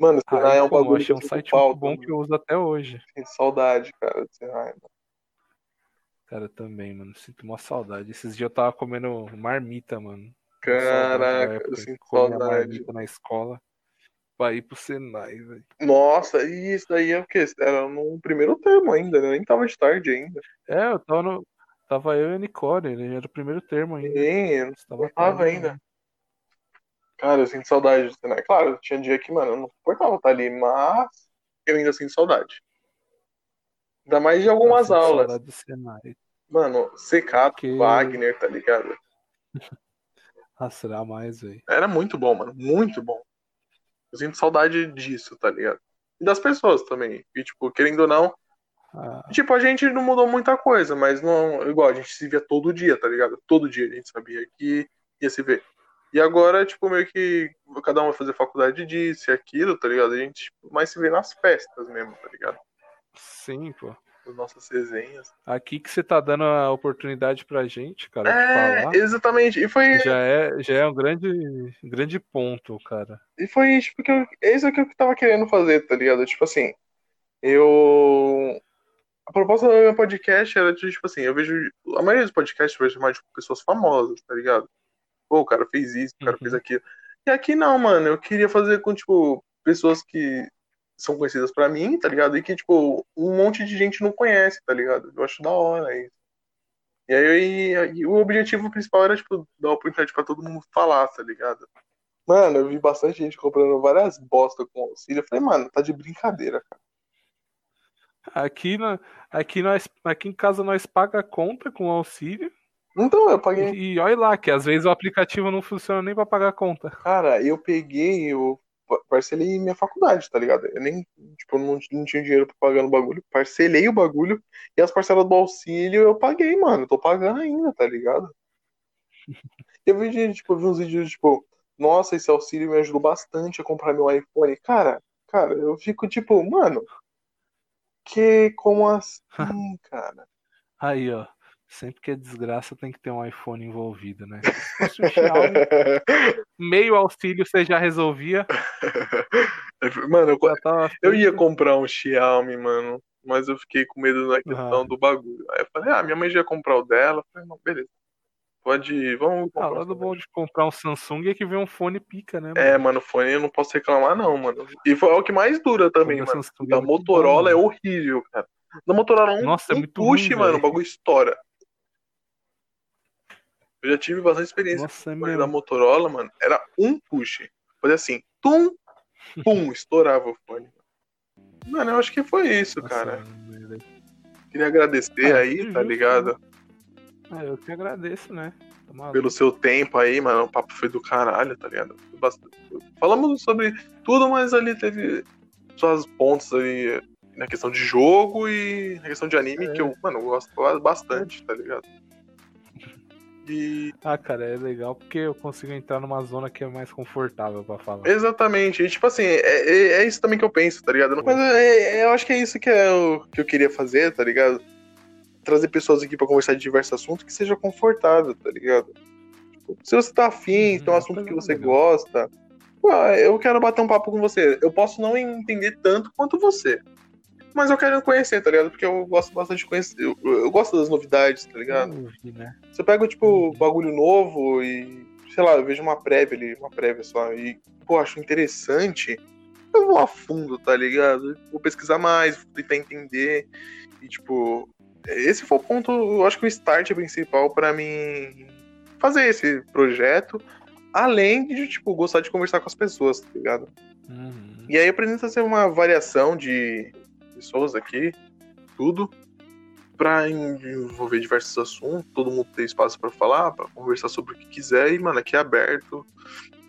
B: Mano, Senai é um
C: pô, eu
B: bagulho
C: achei um
B: eu
C: site
B: falta,
C: muito bom
B: mano.
C: que eu uso até hoje.
B: Tenho saudade, cara, de Senai. mano.
C: Cara, também, mano. Sinto uma saudade. Esses dias eu tava comendo marmita, mano.
B: Caraca,
C: época
B: eu sinto saudade.
C: marmita na escola. Pra ir pro Senai, velho.
B: Nossa, e isso daí é o quê? Era no primeiro termo ainda, né? Nem tava de tarde ainda.
C: É, eu tava no. Tava eu e a Nicole, ele era o primeiro termo ainda.
B: Nem, eu
C: Você tava
B: tava
C: tarde,
B: ainda. Cara, eu sinto saudade do Senai. Claro, tinha dia que, mano, eu não suportava estar ali, mas eu ainda sinto saudade. Ainda mais de algumas
C: sinto
B: aulas.
C: Saudade do Senai.
B: Mano, Secato,
C: Que-
B: Wagner, tá ligado?
C: Será mais, velho.
B: Era muito bom, mano. Muito bom. Eu sinto saudade disso, tá ligado? E das pessoas também. E, tipo, querendo ou não,
C: Ah,
B: tipo, a gente não mudou muita coisa, mas não. Igual, a gente se via todo dia, tá ligado? Todo dia a gente sabia que ia se ver. E agora, tipo, meio que cada um vai fazer faculdade disso e aquilo, tá ligado? A gente tipo, mais se vê nas festas mesmo, tá ligado?
C: sim, pô.
B: As nossas resenhas.
C: Aqui que você tá dando a oportunidade pra gente, cara, de
B: É,
C: falar.
B: exatamente. E foi,
C: Já é, já é um grande, grande ponto, cara.
B: e foi tipo, que eu, esse é o que eu tava querendo fazer, tá ligado? Tipo assim, eu. A proposta do meu podcast era de, tipo assim, eu vejo. A maioria dos podcasts vejo mais de pessoas famosas, tá ligado? Pô, o cara fez isso, o cara
C: Uhum.
B: fez aquilo. E aqui não, mano. Eu queria fazer com, tipo, pessoas que são conhecidas pra mim, tá ligado? E que, tipo, um monte de gente não conhece, tá ligado? Eu acho da hora isso. E aí e o objetivo principal era, tipo, dar oportunidade pra todo mundo falar, tá ligado? Mano, eu vi bastante gente comprando várias bosta com auxílio. Eu falei, mano, tá de brincadeira, cara.
C: Aqui, na, aqui, nós, aqui em casa nós paga a conta com auxílio.
B: Então, eu paguei.
C: E, e olha lá, que às vezes o aplicativo não funciona nem pra pagar a conta.
B: Cara, eu peguei, eu pa- parcelei minha faculdade, tá ligado? Eu nem, tipo, não, não tinha dinheiro pra pagar no bagulho. Parcelei o bagulho e as parcelas do auxílio eu paguei, mano. Eu tô pagando ainda, tá ligado? Eu vi, gente, tipo, vi uns vídeos, tipo, nossa, esse auxílio me ajudou bastante a comprar meu iPhone. Cara, cara, eu fico tipo, mano, que, como assim, cara?
C: Aí, ó. Sempre que é desgraça tem que ter um iPhone envolvido, né? Se fosse um Xiaomi, meio auxílio você já resolvia.
B: Mano, eu,
C: tava
B: eu ia comprar um Xiaomi, mano, mas eu fiquei com medo da questão
C: Ah.
B: do bagulho. Aí eu falei, ah, minha mãe já ia comprar o dela. Eu falei, não, beleza. Pode ir, vamos
C: Ah,
B: comprar.
C: lá do bom de comprar um Samsung é que vem um fone pica, né?
B: É, mano, o fone eu não posso reclamar, não, mano. E foi o que mais dura também, mano.
C: Samsung é
B: Da
C: muito
B: Motorola é
C: bom,
B: horrível, cara. Da Motorola um,
C: Nossa, é
B: um
C: muito
B: push,
C: ruim,
B: mano,
C: velho.
B: o bagulho estoura. Eu já tive bastante experiência
C: Nossa, é
B: com o da. Motorola, mano. Era um push. Fazia assim, tum, pum, estourava o fone. Mano, eu acho que foi isso,
C: Nossa,
B: cara.
C: velho.
B: Queria agradecer
C: Ah,
B: aí, tá ligado?
C: Ah, eu que agradeço, né? Tá.
B: Pelo seu tempo aí, mano. O papo foi do caralho, tá ligado? Bastante- Falamos sobre tudo, mas ali teve suas pontos aí na questão de jogo e na questão de anime,
C: É.
B: que eu, mano, gosto bastante, tá ligado? E
C: Ah, cara, é legal porque eu consigo entrar numa zona que é mais confortável pra falar.
B: exatamente, e tipo assim, é, é, é isso também que eu penso, tá ligado? Mas é- é- eu acho que é isso que, é o, que eu queria fazer, tá ligado? Trazer pessoas aqui pra conversar de diversos assuntos que seja confortável, tá ligado? Tipo, se você tá afim, se tem um
C: Uhum,
B: assunto que
C: coisa
B: você
C: legal.
B: gosta, eu quero bater um papo com você. Eu posso não entender tanto quanto você. Mas eu quero conhecer, tá ligado? Porque eu gosto bastante de conhecer. Eu, eu gosto das novidades, tá ligado?
C: Eu vi, né?
B: Você pega, tipo, bagulho novo e, sei lá, eu vejo uma prévia ali, uma prévia só, e, pô, acho interessante, eu vou a fundo, tá ligado? Vou pesquisar mais, vou tentar entender. E, tipo, esse foi o ponto, eu acho que o start principal pra mim fazer esse projeto. além de, tipo, gostar de conversar com as pessoas, tá ligado?
C: Uhum.
B: E aí fazer uma variação de pessoas aqui, tudo, pra envolver diversos assuntos, todo mundo ter espaço pra falar, pra conversar sobre o que quiser, e, mano, aqui é aberto,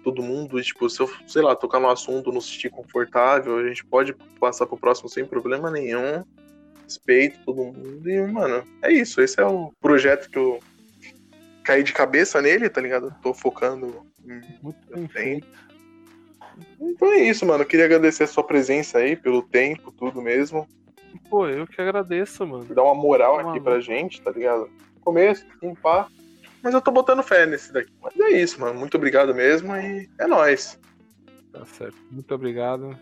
B: todo mundo, e, tipo, se eu, sei lá, tocar no assunto, não se sentir confortável, a gente pode passar pro próximo sem problema nenhum, respeito todo mundo, e, mano, é isso, esse é o projeto que eu caí de cabeça nele, tá ligado? Tô focando
C: Muito bem feito.
B: Então é isso, mano. Eu queria agradecer a sua presença aí, pelo tempo, tudo mesmo.
C: Pô, eu que agradeço, mano.
B: Por dar uma moral aqui
C: Maluco.
B: pra gente, tá ligado? Começo, assim, pá. Mas eu tô botando fé nesse daqui. Mas é isso, mano. Muito obrigado mesmo e é nóis.
C: Tá certo. Muito obrigado.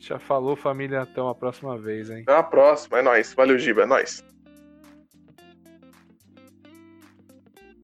C: Já falou, família. Até uma próxima vez, hein?
B: Até a próxima. É nóis. Valeu, Giba. É nóis.